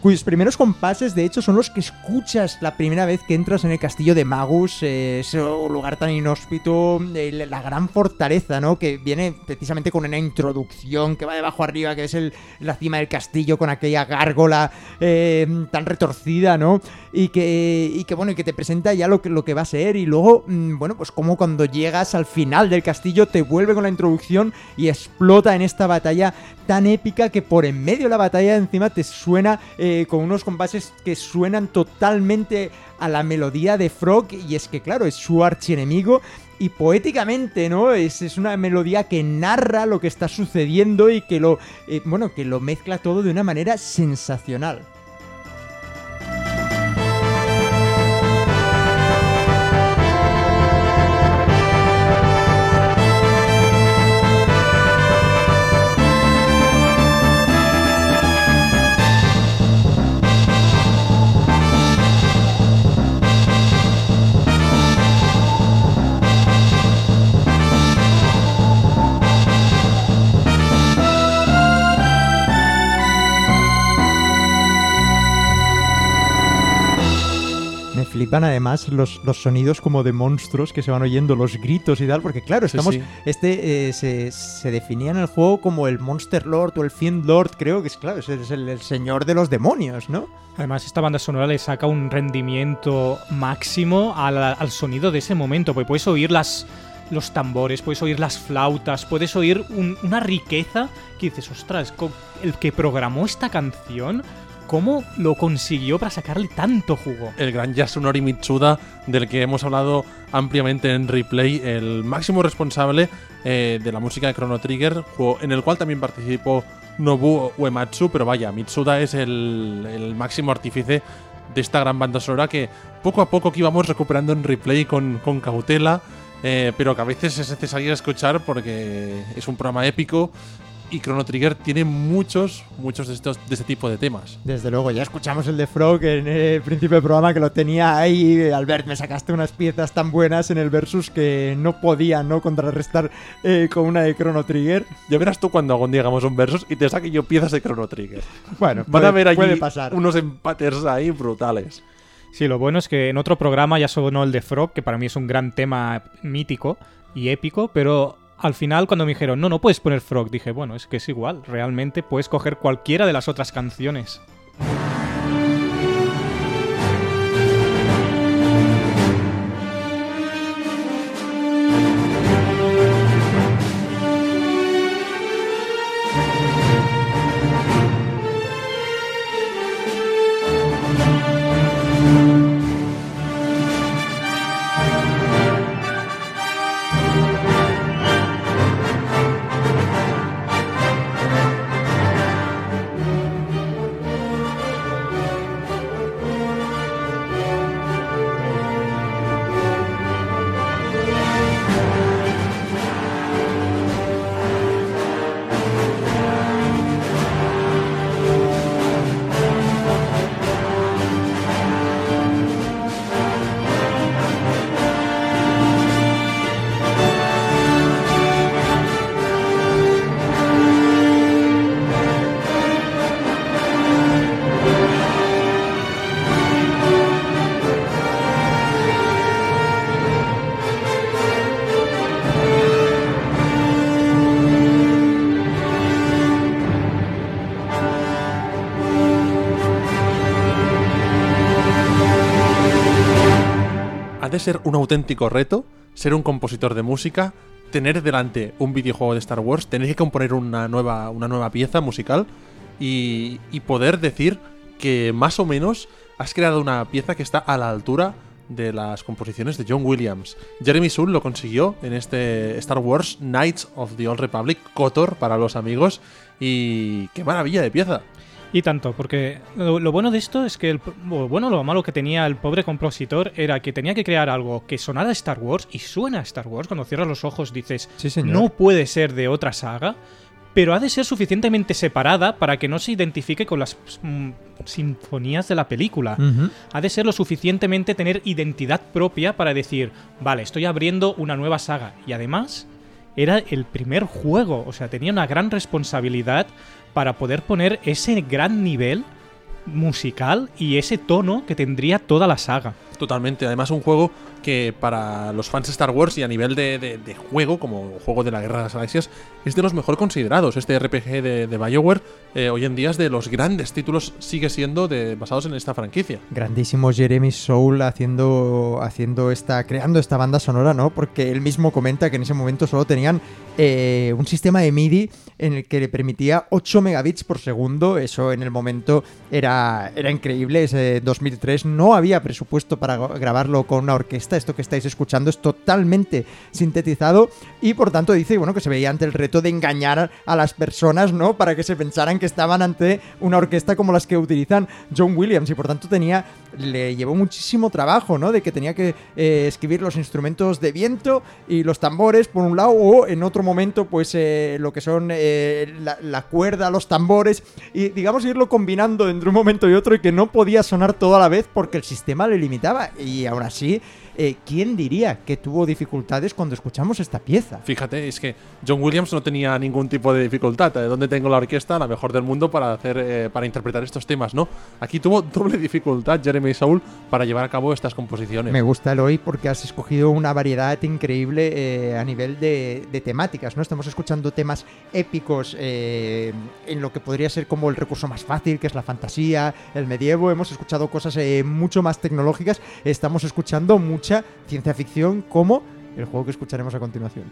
cuyos primeros compases, de hecho, son los que escuchas la primera vez que entras en el castillo de Magus, eh, ese lugar tan inhóspito, eh, la gran fortaleza, ¿no? Que viene precisamente con una introducción que va de abajo arriba, que es el, la cima del castillo con aquella gárgola eh, tan retorcida, ¿no? Y que, y que, bueno, y que te presenta ya lo que, lo que va a ser. Y luego, mm, bueno, pues como cuando llegas al final del castillo, te vuelve con la introducción y explota en esta batalla tan épica que por en medio de la batalla encima te suena eh, con unos compases que suenan totalmente a la melodía de Frog. Y es que, claro, es su archienemigo. Y poéticamente, ¿no? Es, es una melodía que narra lo que está sucediendo y que lo, eh, bueno, que lo mezcla todo de una manera sensacional. Flipan además los, los sonidos como de monstruos que se van oyendo, los gritos y tal, porque claro, estamos. sí. Este eh, se, se definía en el juego como el Monster Lord o el Fiend Lord, creo que es claro, es, el, el señor de los demonios, ¿no? Además, esta banda sonora le saca un rendimiento máximo al, al sonido de ese momento, porque puedes oír las, los tambores, puedes oír las flautas, puedes oír un- una riqueza que dices, ostras, el que programó esta canción, ¿cómo lo consiguió para sacarle tanto jugo? el gran Yasunori Mitsuda, del que hemos hablado ampliamente en Replay, el máximo responsable eh, de la música de Chrono Trigger, en el cual también participó Nobuo Uematsu, pero vaya, Mitsuda es el, máximo artífice de esta gran banda sonora que poco a poco que íbamos recuperando en Replay con, con cautela, eh, pero que a veces es necesario escuchar porque es un programa épico y Chrono Trigger tiene muchos, muchos de estos de este tipo de temas. Desde luego, ya escuchamos el de Frog en el principio del programa que lo tenía ahí. Albert, me sacaste unas piezas tan buenas en el versus que no podía no contrarrestar eh, con una de Chrono Trigger. Ya verás tú cuando algún día hagamos un versus y te saque yo piezas de Chrono Trigger. Bueno, Van puede, a ver allí puede pasar. unos empates ahí brutales. Sí, lo bueno es que en otro programa ya sonó el de Frog, que para mí es un gran tema mítico y épico, pero al final cuando me dijeron, no, no puedes poner Frog, dije, bueno, es que es igual, realmente puedes coger cualquiera de las otras canciones. Ser un auténtico reto ser un compositor de música, tener delante un videojuego de Star Wars, tener que componer una nueva, una nueva pieza musical y, poder decir que más o menos has creado una pieza que está a la altura de las composiciones de John Williams. Jeremy Soule lo consiguió en este Star Wars Knights of the Old Republic, KOTOR para los amigos, y qué maravilla de pieza. Y tanto, porque lo, lo bueno de esto es que el, bueno, lo malo que tenía el pobre compositor era que tenía que crear algo que sonara a Star Wars y suena a Star Wars. Cuando cierras los ojos dices, Sí, señor. no puede ser de otra saga, pero ha de ser suficientemente separada para que no se identifique con las mm, sinfonías de la película. Ha de ser lo suficientemente tener identidad propia para decir, vale, estoy abriendo una nueva saga. Y además, era el primer juego, o sea, tenía una gran responsabilidad para poder poner ese gran nivel musical y ese tono que tendría toda la saga. Totalmente. Además, un juego que para los fans de Star Wars y a nivel de, juego, como juego de la Guerra de las Galaxias, es de los mejor considerados. Este RPG de, de BioWare, eh, hoy en día es de los grandes títulos, sigue siendo de, basados en esta franquicia. Grandísimo Jeremy Soule haciendo, haciendo esta, creando esta banda sonora, ¿no? Porque él mismo comenta que en ese momento solo tenían eh, un sistema de MIDI en el que le permitía 8 megabits por segundo. Eso en el momento era, era increíble. Ese 2003 no había presupuesto para gra- grabarlo con una orquesta. Esto que estáis escuchando es totalmente sintetizado y por tanto dice, bueno, que se veía ante el reto de engañar a las personas, ¿no? Para que se pensaran que estaban ante una orquesta como las que utilizan John Williams y por tanto tenía, le llevó muchísimo trabajo, ¿no? De que tenía que eh, escribir los instrumentos de viento y los tambores por un lado o en otro momento pues eh, lo que son eh, la, cuerda, los tambores y digamos irlo combinando entre un momento y otro y que no podía sonar todo a la vez porque el sistema le limitaba y aún así, eh, ¿quién diría que tuvo dificultades cuando escuchamos esta pieza? Fíjate, es que John Williams no tenía ningún tipo de dificultad. ¿De dónde tengo la orquesta? La mejor del mundo para hacer eh, para interpretar estos temas, ¿no? Aquí tuvo doble dificultad Jeremy Soule para llevar a cabo estas composiciones. Me gusta el hoy porque has escogido una variedad increíble eh, a nivel de, de temáticas, ¿no? Estamos escuchando temas épicos en lo que podría ser como el recurso más fácil, que es la fantasía, el medievo. Hemos escuchado cosas mucho más tecnológicas. Estamos escuchando ciencia ficción como el juego que escucharemos a continuación.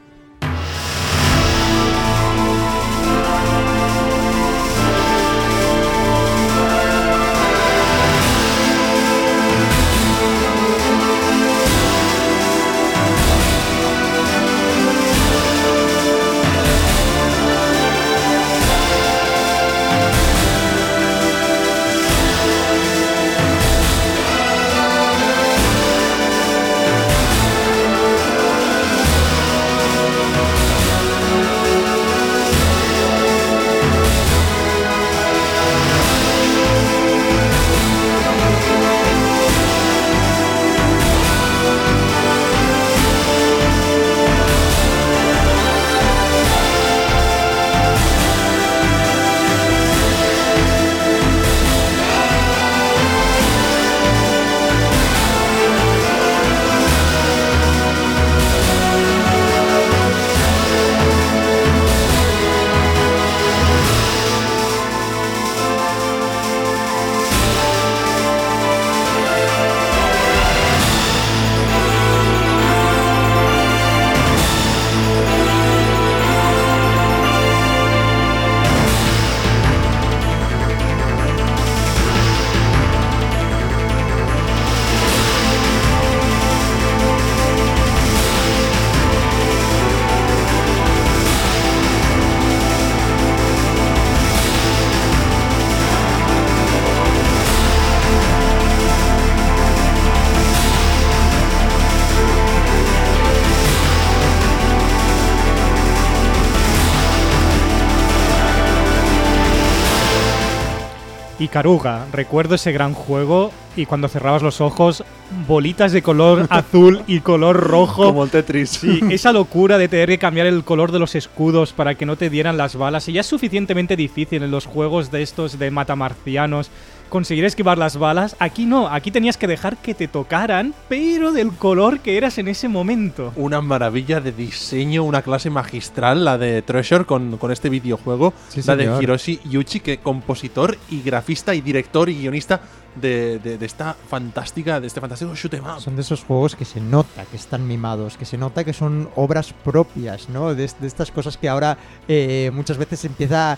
Caruga, recuerdo ese gran juego y cuando cerrabas los ojos, bolitas de color azul y color rojo. Como el Tetris. Sí, esa locura de tener que cambiar el color de los escudos para que no te dieran las balas. Y ya es suficientemente difícil en los juegos de estos de matamarcianos conseguir esquivar las balas. Aquí no, aquí tenías que dejar que te tocaran, pero del color que eras en ese momento. Una maravilla de diseño, una clase magistral, la de Treasure con, con este videojuego. Sí, la de. Hiroshi Yuchi, que compositor y grafista y director y guionista de, de- esta fantástica, de este fantástico shoot 'em up. Son de esos juegos que se nota que están mimados, que se nota que son obras propias, ¿no? De, de estas cosas que ahora eh, muchas veces empieza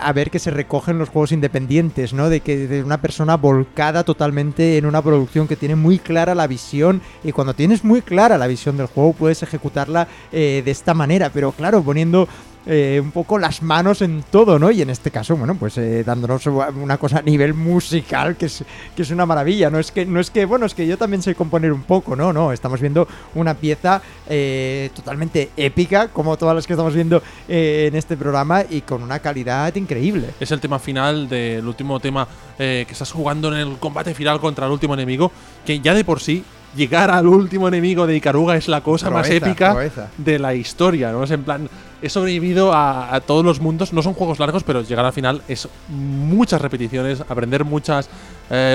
a ver que se recogen los juegos independientes, ¿no? De que de una persona volcada totalmente en una producción que tiene muy clara la visión y cuando tienes muy clara la visión del juego puedes ejecutarla eh, de esta manera, pero claro, poniendo eh, un poco las manos en todo, ¿no? Y en este caso, bueno, pues eh, dándonos una cosa a nivel musical que es, que es una maravilla. No es que, no es que, bueno, es que yo también sé componer un poco, no, no. Estamos viendo una pieza eh, totalmente épica, como todas las que estamos viendo en este programa, y con una calidad increíble. Es el tema final del último tema que estás jugando en el combate final contra el último enemigo, que ya de por sí llegar al último enemigo de Ikaruga es la cosa más épica proeza. de la historia, ¿no? Es en plan, he sobrevivido a, a todos los mundos, no son juegos largos, pero llegar al final es muchas repeticiones, aprender muchos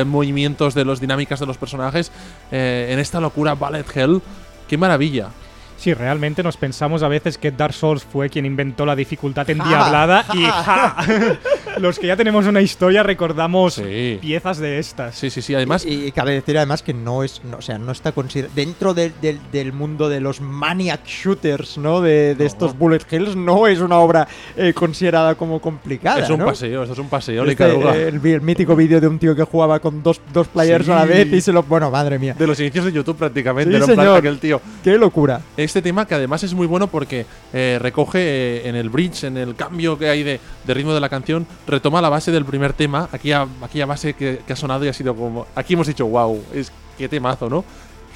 movimientos de las dinámicas de los personajes eh, en esta locura Ballet Hell. ¡Qué maravilla! Sí, realmente nos pensamos a veces que Dark Souls fue quien inventó la dificultad Ja, endiablada y ja. ¡ja! los que ya tenemos una historia recordamos Sí. piezas de estas. Sí, sí, sí. Además, y, y cabe decir además que no es, no, o sea, no está considerado dentro del- del- del mundo de los maniac shooters, ¿no? De, de No. estos bullet hells, no es una obra eh, considerada como complicada. es un ¿no? paseo, esto es un paseo, Este, Ikaruga. el, el mítico vídeo de un tío que jugaba con dos, dos players Sí. a la vez y se lo. Bueno, madre mía. de los inicios de YouTube prácticamente, Sí, ¿no? En plan, señor. aquel tío. ¡Qué locura! Este tema que además es muy bueno porque eh, recoge eh, en el bridge, en el cambio que hay de, ritmo de la canción, retoma la base del primer tema, aquella, aquella base que, que ha sonado y ha sido como... Aquí hemos dicho, wow, es qué temazo, ¿no?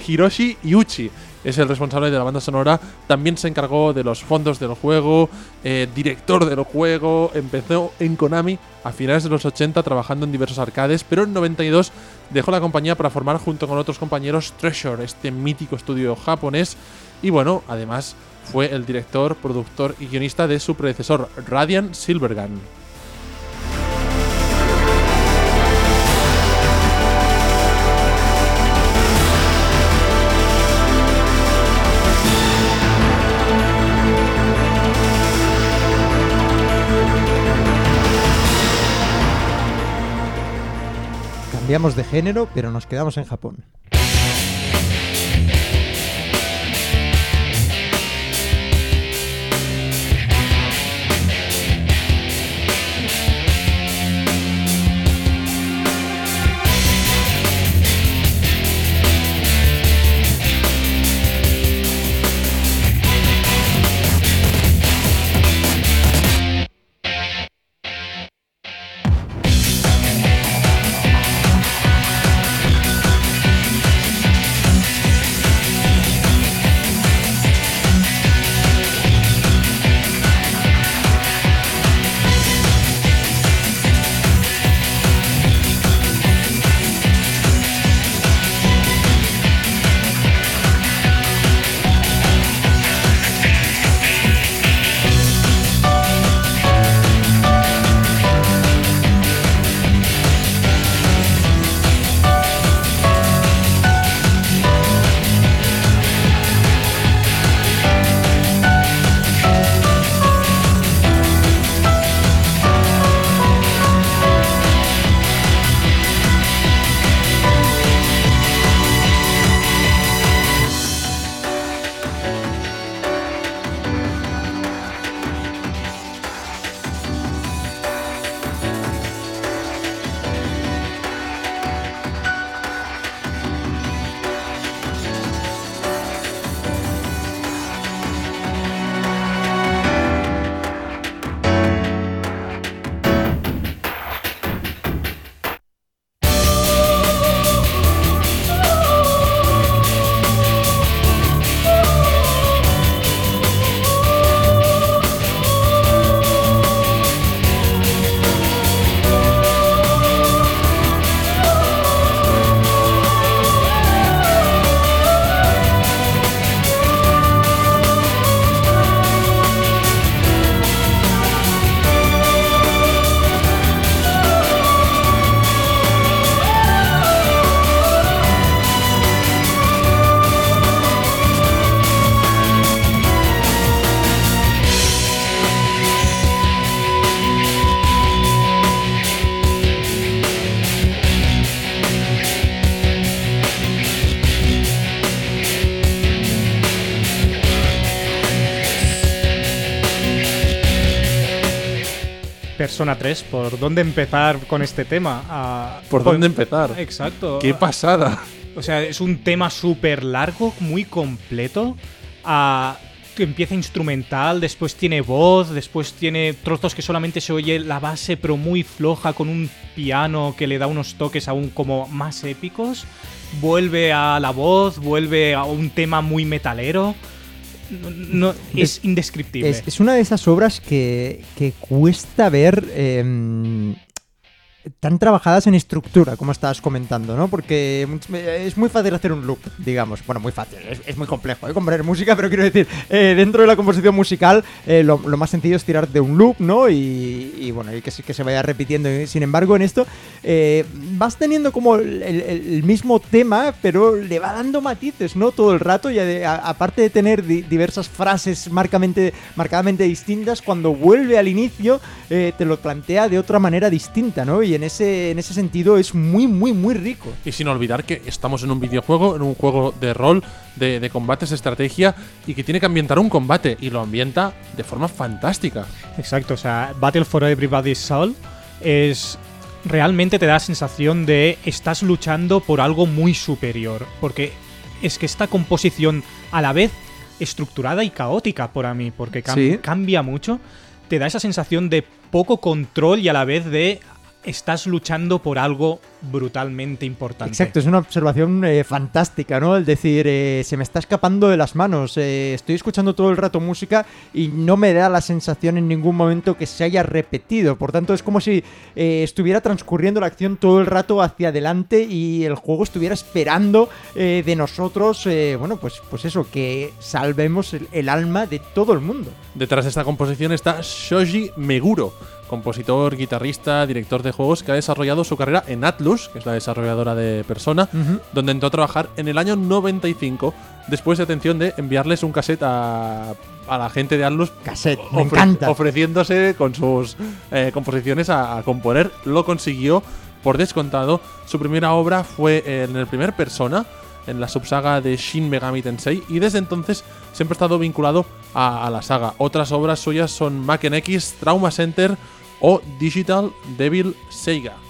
Hiroshi Yuchi es el responsable de la banda sonora, también se encargó de los fondos del juego, eh, director del juego, empezó en Konami a finales de los 80 trabajando en diversos arcades, pero en 92 dejó la compañía para formar junto con otros compañeros Treasure, este mítico estudio japonés, y bueno, además fue el director, productor y guionista de su predecesor, Radiant Silvergun. Cambiamos de género, pero nos quedamos en Japón. Persona 3, ¿por dónde empezar con este tema? Ah, ¿Por pues- dónde empezar? Exacto. ¡Qué pasada! O sea, es un tema súper largo, muy completo. Ah, que empieza instrumental, después tiene voz, después tiene trozos que solamente se oye la base, pero muy floja, con un piano que le da unos toques aún como más épicos. Vuelve a la voz, vuelve a un tema muy metalero. No, no- es, indescriptible. Es, es una de esas obras que, que cuesta ver em, tan trabajadas en estructura, como estabas comentando, ¿no? Porque es muy fácil hacer un loop, digamos. Bueno, muy fácil, es, muy complejo ¿eh? componer música, pero quiero decir, eh, dentro de la composición musical, eh, lo, más sencillo es tirar de un loop, ¿no? Y, y bueno, y que, se- vaya repitiendo. Sin embargo, en esto eh, vas teniendo como el, mismo tema, pero le va dando matices, ¿no? Todo el rato, y aparte de tener di- diversas frases marcadamente distintas, cuando vuelve al inicio, te lo plantea de otra manera distinta, ¿no? En ese, en ese sentido es muy, muy, muy rico. Y sin olvidar que estamos en un videojuego, en un juego de rol, de, de combates, de estrategia, y que tiene que ambientar un combate, y lo ambienta de forma fantástica. Exacto, o sea, Battle for Everybody's Soul es realmente te da la sensación de estás luchando por algo muy superior, porque es que esta composición a la vez estructurada y caótica para mí, porque cam- Sí. cambia mucho, te da esa sensación de poco control y a la vez de estás luchando por algo brutalmente importante. Exacto, es una observación eh, fantástica, ¿no? El decir, eh, se me está escapando de las manos, eh, estoy escuchando todo el rato música y no me da la sensación en ningún momento que se haya repetido. Por tanto, es como si eh, estuviera transcurriendo la acción todo el rato hacia adelante y el juego estuviera esperando eh, de nosotros, eh, bueno, pues, pues eso, que salvemos el, el alma de todo el mundo. Detrás de esta composición está Shoji Meguro, compositor, guitarrista, director de juegos que ha desarrollado su carrera en Atlus, que es la desarrolladora de Persona, donde entró a trabajar en el año 95, después de atención de enviarles un cassette a, a la gente de Atlus Cassette, me encanta. ofreciéndose con sus eh, composiciones a, a componer. Lo consiguió por descontado. Su primera obra fue en el primer Persona, en la subsaga de Shin Megami Tensei, y desde entonces siempre ha estado vinculado a, a la saga. Otras obras suyas son Maken X, Trauma Center o Digital Devil Seiga.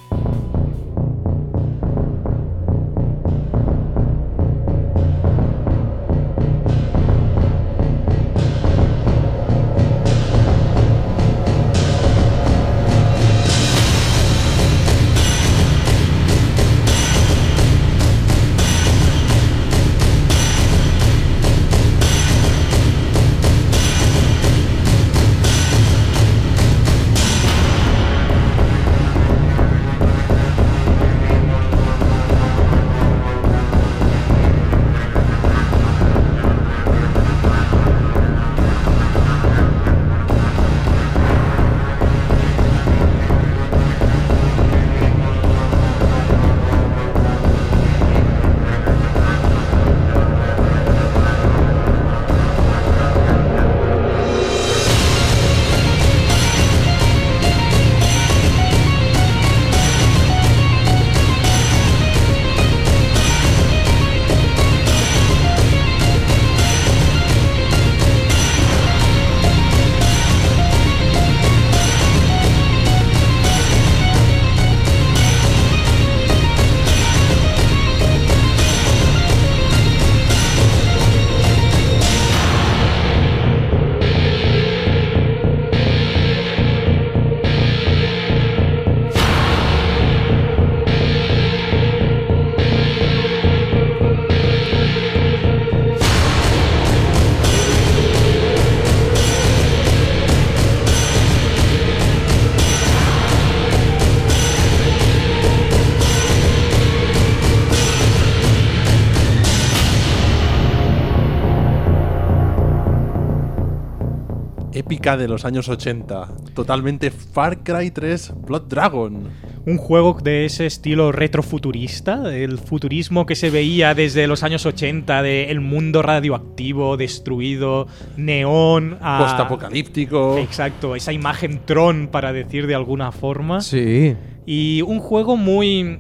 De los años 80. Totalmente Far Cry 3 Blood Dragon. Un juego de ese estilo retrofuturista, el futurismo que se veía desde los años 80, de el mundo radioactivo, destruido, neón, a- Postapocalíptico. Exacto, esa imagen Tron, para decir de alguna forma. Sí. Y un juego muy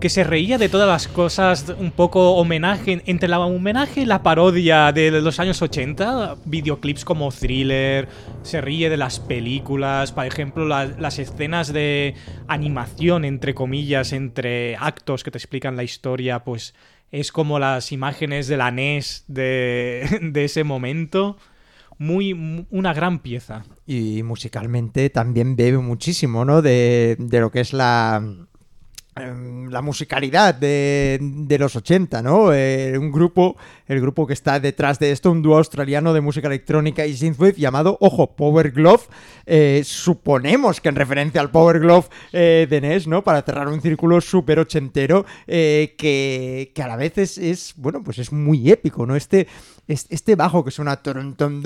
que se reía de todas las cosas, un poco homenaje, entre la homenaje y la parodia de los años 80, videoclips como thriller, se ríe de las películas, por ejemplo, la- las escenas de animación, entre comillas, entre actos que te explican la historia, pues es como las imágenes de la NES de, de ese momento. Muy, mu- una gran pieza. Y musicalmente también bebe muchísimo, ¿no? De, de lo que es la, la musicalidad de, de los 80, ¿no? Eh, un grupo, el grupo que está detrás de esto, un dúo australiano de música electrónica y synthwave llamado, ojo, Power Glove. Eh, suponemos que en referencia al Power Glove eh, de NES, ¿no? Para cerrar un círculo súper ochentero eh, que, que a la vez es, es, bueno, pues es muy épico, ¿no? Este, es- este bajo que suena,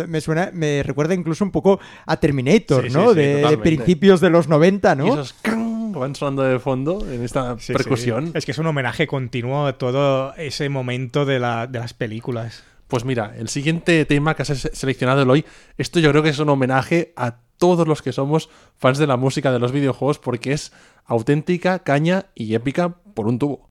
me suena, me recuerda incluso un poco a Terminator, Sí, ¿no? sí, sí, de, principios de los 90, ¿no? Y esos van sonando de fondo en esta Sí, percusión. sí. Es que es un homenaje continuo a todo ese momento de, la- de las películas. Pues mira, el siguiente tema que has se- seleccionado el hoy, esto yo creo que es un homenaje a todos los que somos fans de la música de los videojuegos porque es auténtica, caña y épica por un tubo.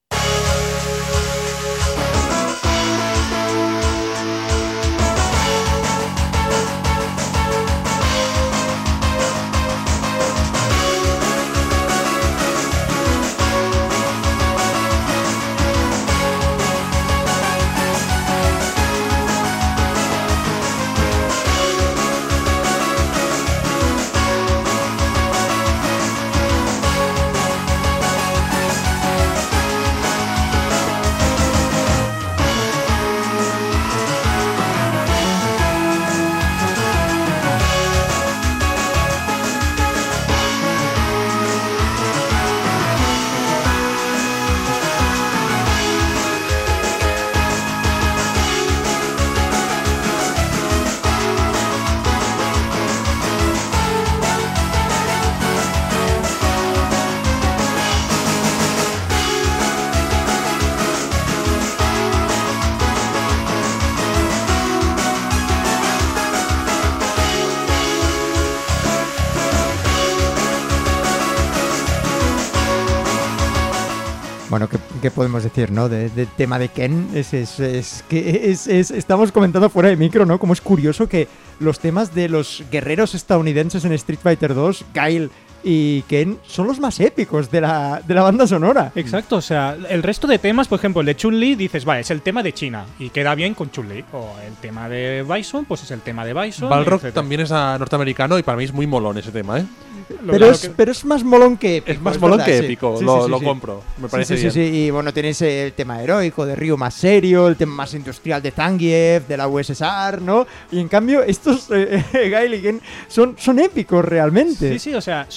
Podemos decir, no? De- Del tema de Ken, es, es, que es- estamos comentando fuera de micro, ¿no? Como es curioso que los temas de los guerreros estadounidenses en Street Fighter 2, Kyle y Ken, son los más épicos de la, de la banda sonora. Exacto, o sea, el resto de temas, por ejemplo, el de Chun-Li dices, vale, es el tema de China y queda bien con Chun-Li. O el tema de Bison, pues es el tema de Bison. Balrog también es ah, norteamericano y para mí es muy molón ese tema, ¿eh? Pero claro es, que- pero es más molón que épico. Es más es molón verdad, que sí. épico, Sí, lo, sí, sí, lo sí. compro, me parece sí, bien. sí, sí, y bueno, tenéis el tema heroico de Ryu más serio, el tema más industrial de Zangief, de la USSR, ¿no? Y en cambio, estos eh, Gail y Ken son, son épicos realmente. Sí, sí, o sea,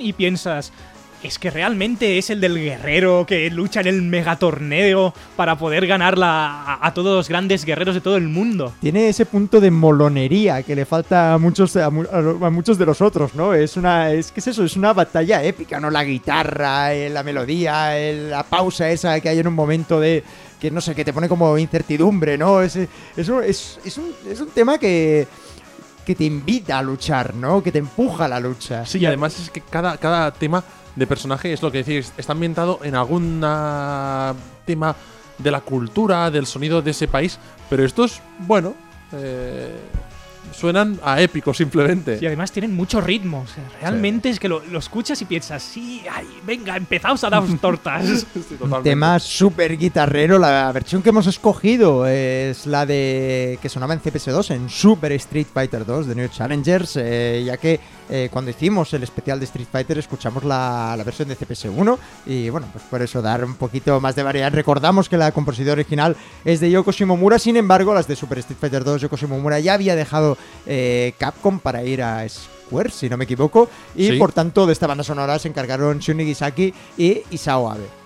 y piensas, es que realmente es el del guerrero que lucha en el megatorneo para poder ganar la- a, a todos los grandes guerreros de todo el mundo. Tiene ese punto de molonería que le falta a muchos, a, muchos de los otros, ¿no? Es una, es que es eso, es una batalla épica, ¿no? La guitarra, eh, la melodía, el- la pausa esa que hay en un momento de que no sé, que te pone como incertidumbre, ¿no? Es, es, es, es un, es un tema que que te invita a luchar, ¿no? Que te empuja a la lucha. Sí, y además es que cada, cada tema de personaje es lo que decís, está ambientado en algún ah, tema de la cultura, del sonido de ese país, pero estos, bueno, eh, suenan a épico simplemente. Y además tienen mucho ritmo. O sea, realmente es que lo, lo escuchas y piensas, sí, ay, venga, empezaos a daros tortas. Sí, Un totalmente. tema súper guitarrero. La versión que hemos escogido es la de que sonaba en CPS2, en Super Street Fighter 2 de New Challengers, eh, ya que eh, cuando hicimos el especial de Street Fighter escuchamos la, la versión de CPS1 y bueno, pues por eso dar un poquito más de variedad. Recordamos que la composición original es de Yoko Shimomura, sin embargo las de Super Street Fighter 2 Yoko Shimomura ya había dejado eh, Capcom para ir a Square, si no me equivoco, y Sí. por tanto de esta banda sonora se encargaron Shunigi Saki y Isao Abe.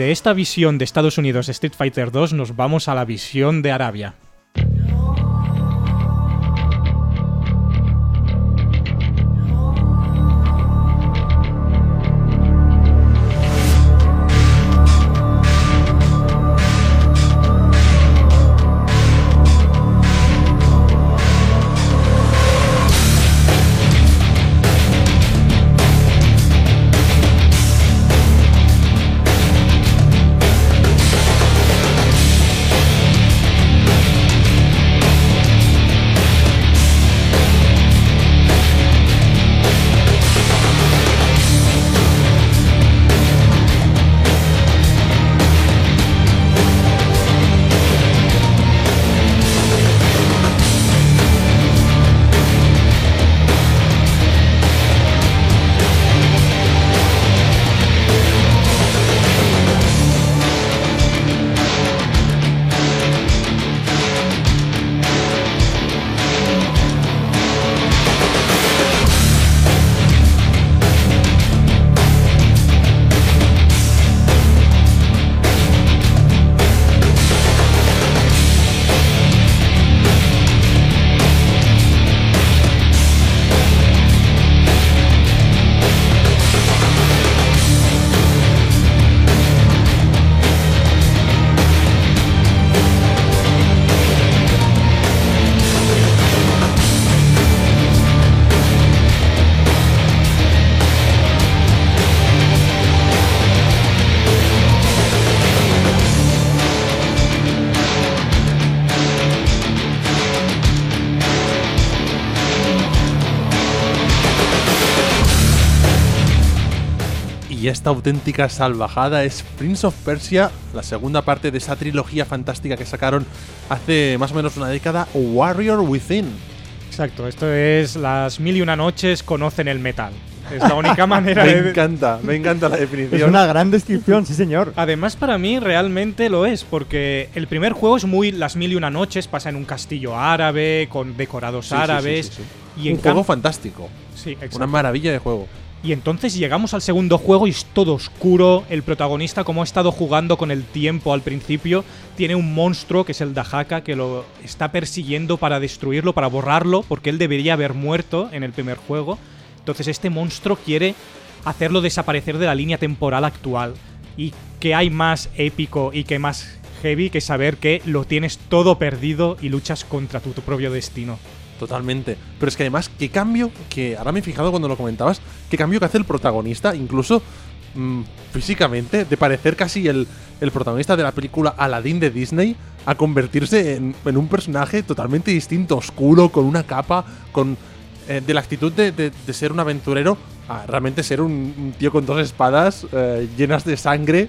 De esta visión de Estados Unidos Street Fighter 2 nos vamos a la visión de Arabia. Esta auténtica salvajada es Prince of Persia, la segunda parte de esa trilogía fantástica que sacaron hace más o menos una década, Warrior Within. Exacto, esto es las mil y una noches conocen el metal. Es la única manera Me de... encanta, me encanta la Es definición. una gran descripción, sí señor. Además, para mí realmente lo es, porque el primer juego es muy las mil y una noches, pasa en un castillo árabe, con decorados Sí, sí, sí, árabes. sí, sí. Y en Un juego fantástico, Sí, exacto. una maravilla de juego. Y entonces llegamos al segundo juego y es todo oscuro. El protagonista, como ha estado jugando con el tiempo al principio, tiene un monstruo que es el Dahaka que lo está persiguiendo para destruirlo, para borrarlo, porque él debería haber muerto en el primer juego. Entonces este monstruo quiere hacerlo desaparecer de la línea temporal actual. Y que hay más épico y que más heavy que saber que lo tienes todo perdido y luchas contra tu, tu propio destino. Totalmente. Pero es que además, qué cambio, que ahora me he fijado cuando lo comentabas, qué cambio que hace el protagonista, incluso mm, físicamente, de parecer casi el, el protagonista de la película Aladdin de Disney, a convertirse en, un personaje totalmente distinto, oscuro, con una capa, con eh, de la actitud de, de- de ser un aventurero a realmente ser un, un tío con dos espadas eh, llenas de sangre.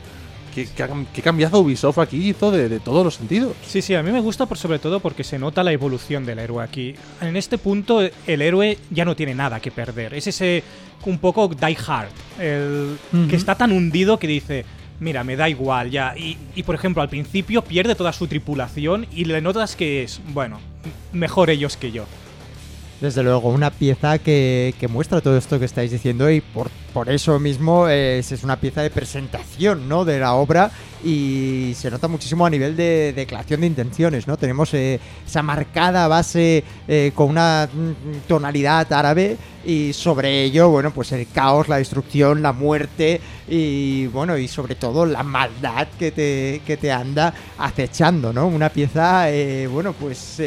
¿Qué, qué, ha- qué cambiazo Ubisoft aquí hizo de, de todos los sentidos? Sí, sí, a mí me gusta por sobre todo porque se nota la evolución del héroe aquí. En este punto el héroe ya no tiene nada que perder. Es ese un poco die hard, el que está tan hundido que dice, mira, me da igual ya. Y, y, por ejemplo, al principio pierde toda su tripulación y le notas que es, bueno, mejor ellos que yo. Desde luego, una pieza que, que muestra todo esto que estáis diciendo y por, por eso mismo es, es una pieza de presentación ¿no? de la obra y se nota muchísimo a nivel de declaración de intenciones. ¿no? Tenemos eh, esa marcada base eh, con una mm, tonalidad árabe y sobre ello, bueno, pues el caos, la destrucción, la muerte y bueno, y sobre todo la maldad que te, que te anda acechando, ¿no? Una pieza, eh, bueno, pues...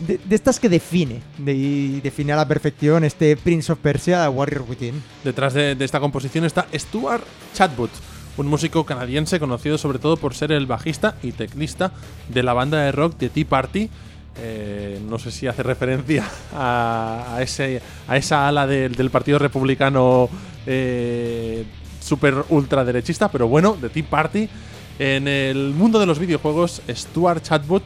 de, estas que define, de, y define a la perfección este Prince of Persia, Warrior Within. Detrás de, esta composición está Stuart Chatwood, un músico canadiense conocido sobre todo por ser el bajista y teclista de la banda de rock The Tea Party. Eh, no sé si hace referencia a, a ese, a esa ala del- del Partido Republicano eh, super ultraderechista, pero bueno, The Tea Party. En el mundo de los videojuegos, Stuart Chatwood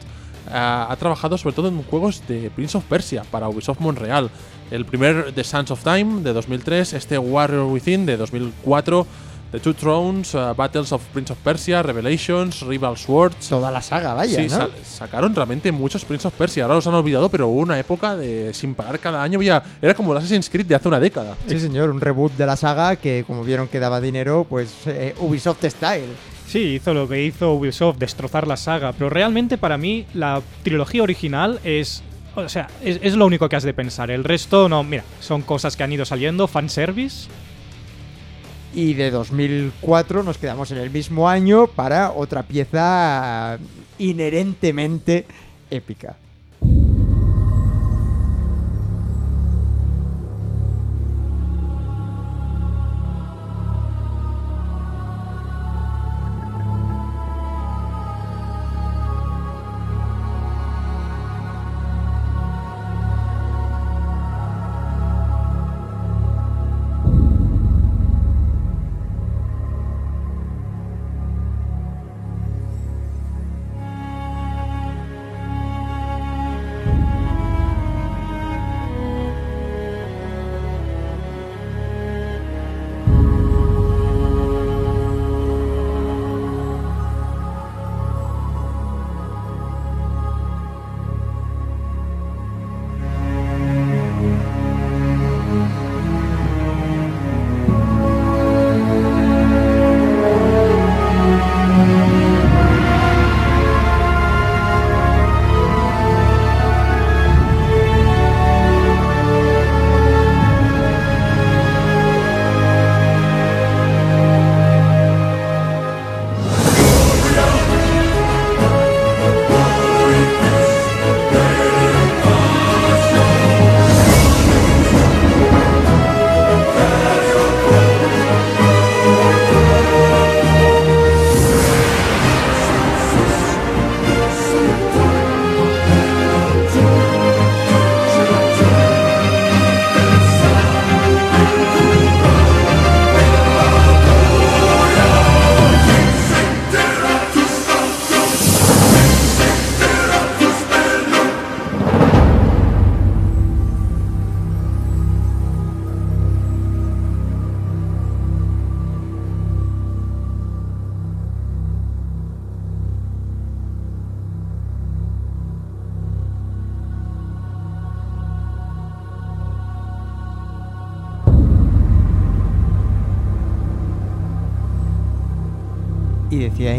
ha, ha trabajado sobre todo en juegos de Prince of Persia para Ubisoft Montreal. El primer The Sands of Time de 2003, este Warrior Within de 2004, The Two Thrones, uh, Battles of Prince of Persia, Revelations, Rival Swords. Toda la saga, vaya, Sí, ¿no? sa- sacaron realmente muchos Prince of Persia. Ahora los han olvidado, pero hubo una época de sin parar cada año. Había, era como el Assassin's Creed de hace una década. Sí, señor, un reboot de la saga que, como vieron que daba dinero, pues eh, Ubisoft Style. Sí, hizo lo que hizo Ubisoft, destrozar la saga, pero realmente para mí la trilogía original es... O sea, es, es lo único que has de pensar. El resto, no, mira, son cosas que han ido saliendo, fanservice. Y de 2004 nos quedamos en el mismo año para otra pieza inherentemente épica.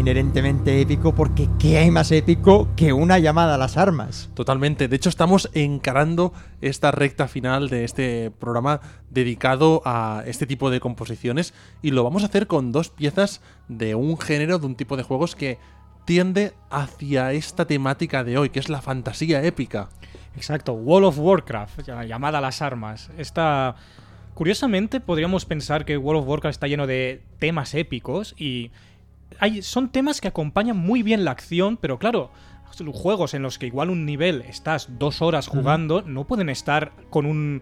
Inherentemente épico porque ¿qué hay más épico que una llamada a las armas? Totalmente. De hecho, estamos encarando esta recta final de este programa dedicado a este tipo de composiciones y lo vamos a hacer con dos piezas de un género, de un tipo de juegos que tiende hacia esta temática de hoy, que es la fantasía épica. Exacto, World of Warcraft, llamada a las armas. Esta. Curiosamente, podríamos pensar que World of Warcraft está lleno de temas épicos y. Hay, son temas que acompañan muy bien la acción, pero claro, juegos en los que igual un nivel estás dos horas jugando, no pueden estar con un.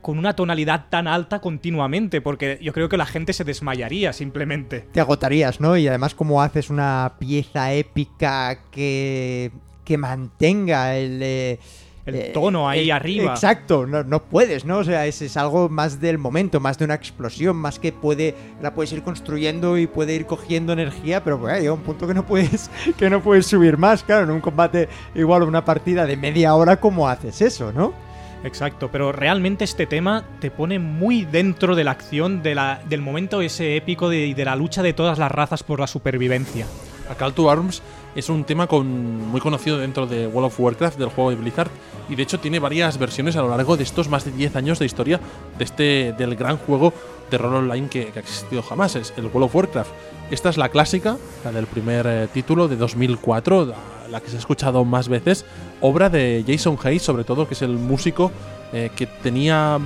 con una tonalidad tan alta continuamente, porque yo creo que la gente se desmayaría simplemente. Te agotarías, ¿no? Y además cómo haces una pieza épica que, que mantenga el... eh, El eh, tono ahí eh, arriba. Exacto, no, no puedes, ¿no? O sea, es, es algo más del momento, más de una explosión, más que puede la puedes ir construyendo y puede ir cogiendo energía, pero bueno, llega un punto que no puedes que no puedes subir más, claro, en un combate igual una partida de media hora, ¿cómo haces eso, no? Exacto, pero realmente este tema te pone muy dentro de la acción, de la, del momento ese épico de, de la lucha de todas las razas por la supervivencia. A Call to Arms es un tema con, muy conocido dentro de World of Warcraft, del juego de Blizzard, y de hecho tiene varias versiones a lo largo de estos más de 10 años de historia de este, del gran juego de rol online que, ha existido jamás, es el World of Warcraft. Esta es la clásica, la del primer eh, título de 2004, la, que se ha escuchado más veces, obra de Jason Hayes, sobre todo, que es el músico eh, que tenía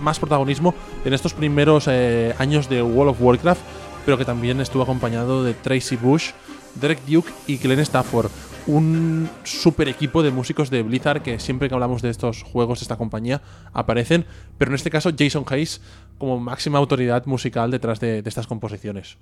más protagonismo en estos primeros eh, años de World of Warcraft, pero que también estuvo acompañado de Tracy Bush, Derek Duke y Glenn Stafford. Un super equipo de músicos de Blizzard que siempre que hablamos de estos juegos, de esta compañía, aparecen, pero en este caso Jason Hayes como máxima autoridad musical detrás de, de estas composiciones.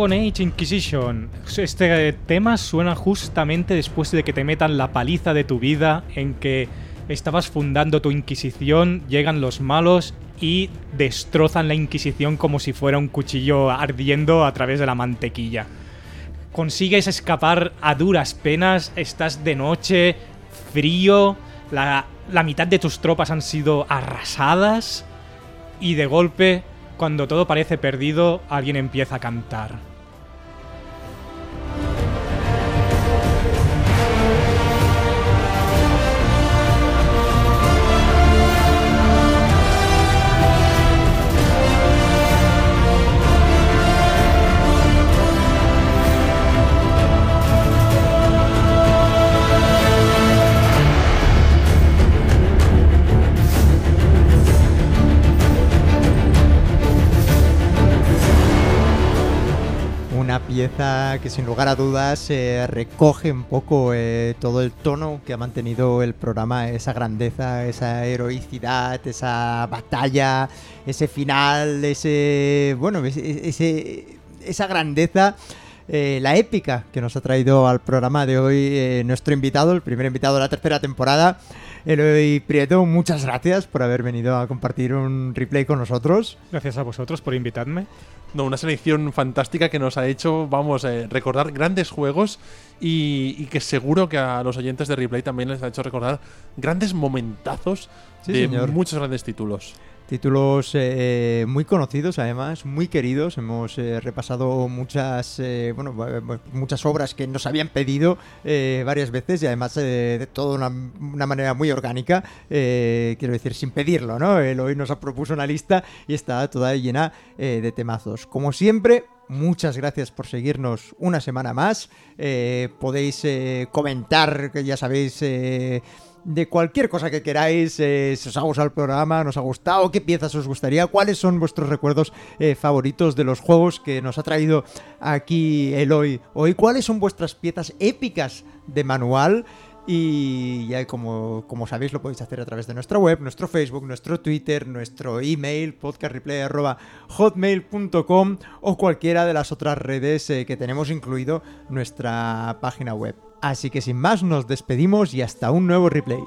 Dragon Age Inquisition. Este tema suena justamente después de que te metan la paliza de tu vida, en que estabas fundando tu Inquisición, llegan los malos y destrozan la Inquisición como si fuera un cuchillo ardiendo a través de la mantequilla. Consigues escapar a duras penas, estás de noche, frío, la, la mitad de tus tropas han sido arrasadas y de golpe cuando todo parece perdido, alguien empieza a cantar. Pieza que sin lugar a dudas eh, recoge un poco eh, todo el tono que ha mantenido el programa, esa grandeza, esa heroicidad, esa batalla, ese final, ese bueno, ese, esa grandeza. eh, la épica que nos ha traído al programa de hoy nuestro invitado, el primer invitado de la tercera temporada, Eloy Prieto. Muchas gracias por haber venido a compartir un replay con nosotros. Gracias a vosotros por invitarme. No, una selección fantástica que nos ha hecho, vamos, eh, recordar grandes juegos y, y que seguro que a los oyentes de Replay también les ha hecho recordar grandes momentazos Sí, de señor. muchos grandes títulos. Títulos eh, muy conocidos, además, muy queridos. Hemos eh, repasado muchas, eh, bueno, eh, muchas obras que nos habían pedido eh, varias veces y además eh, de toda una, manera muy orgánica. eh, quiero decir, sin pedirlo, ¿no? Él hoy nos ha propuesto una lista y está toda llena eh, de temazos. Como siempre. Muchas gracias por seguirnos una semana más. Eh, podéis eh, comentar, ya sabéis, eh, de cualquier cosa que queráis, eh, si os ha gustado el programa, nos ha gustado, qué piezas os gustaría, cuáles son vuestros recuerdos eh, favoritos de los juegos que nos ha traído aquí Eloy hoy, cuáles son vuestras piezas épicas de manual. Y ya como, como sabéis lo podéis hacer a través de nuestra web, nuestro Facebook, nuestro Twitter, nuestro email, podcastreplay.hotmail.com o cualquiera de las otras redes eh, que tenemos incluido nuestra página web. Así que sin más nos despedimos y hasta un nuevo replay.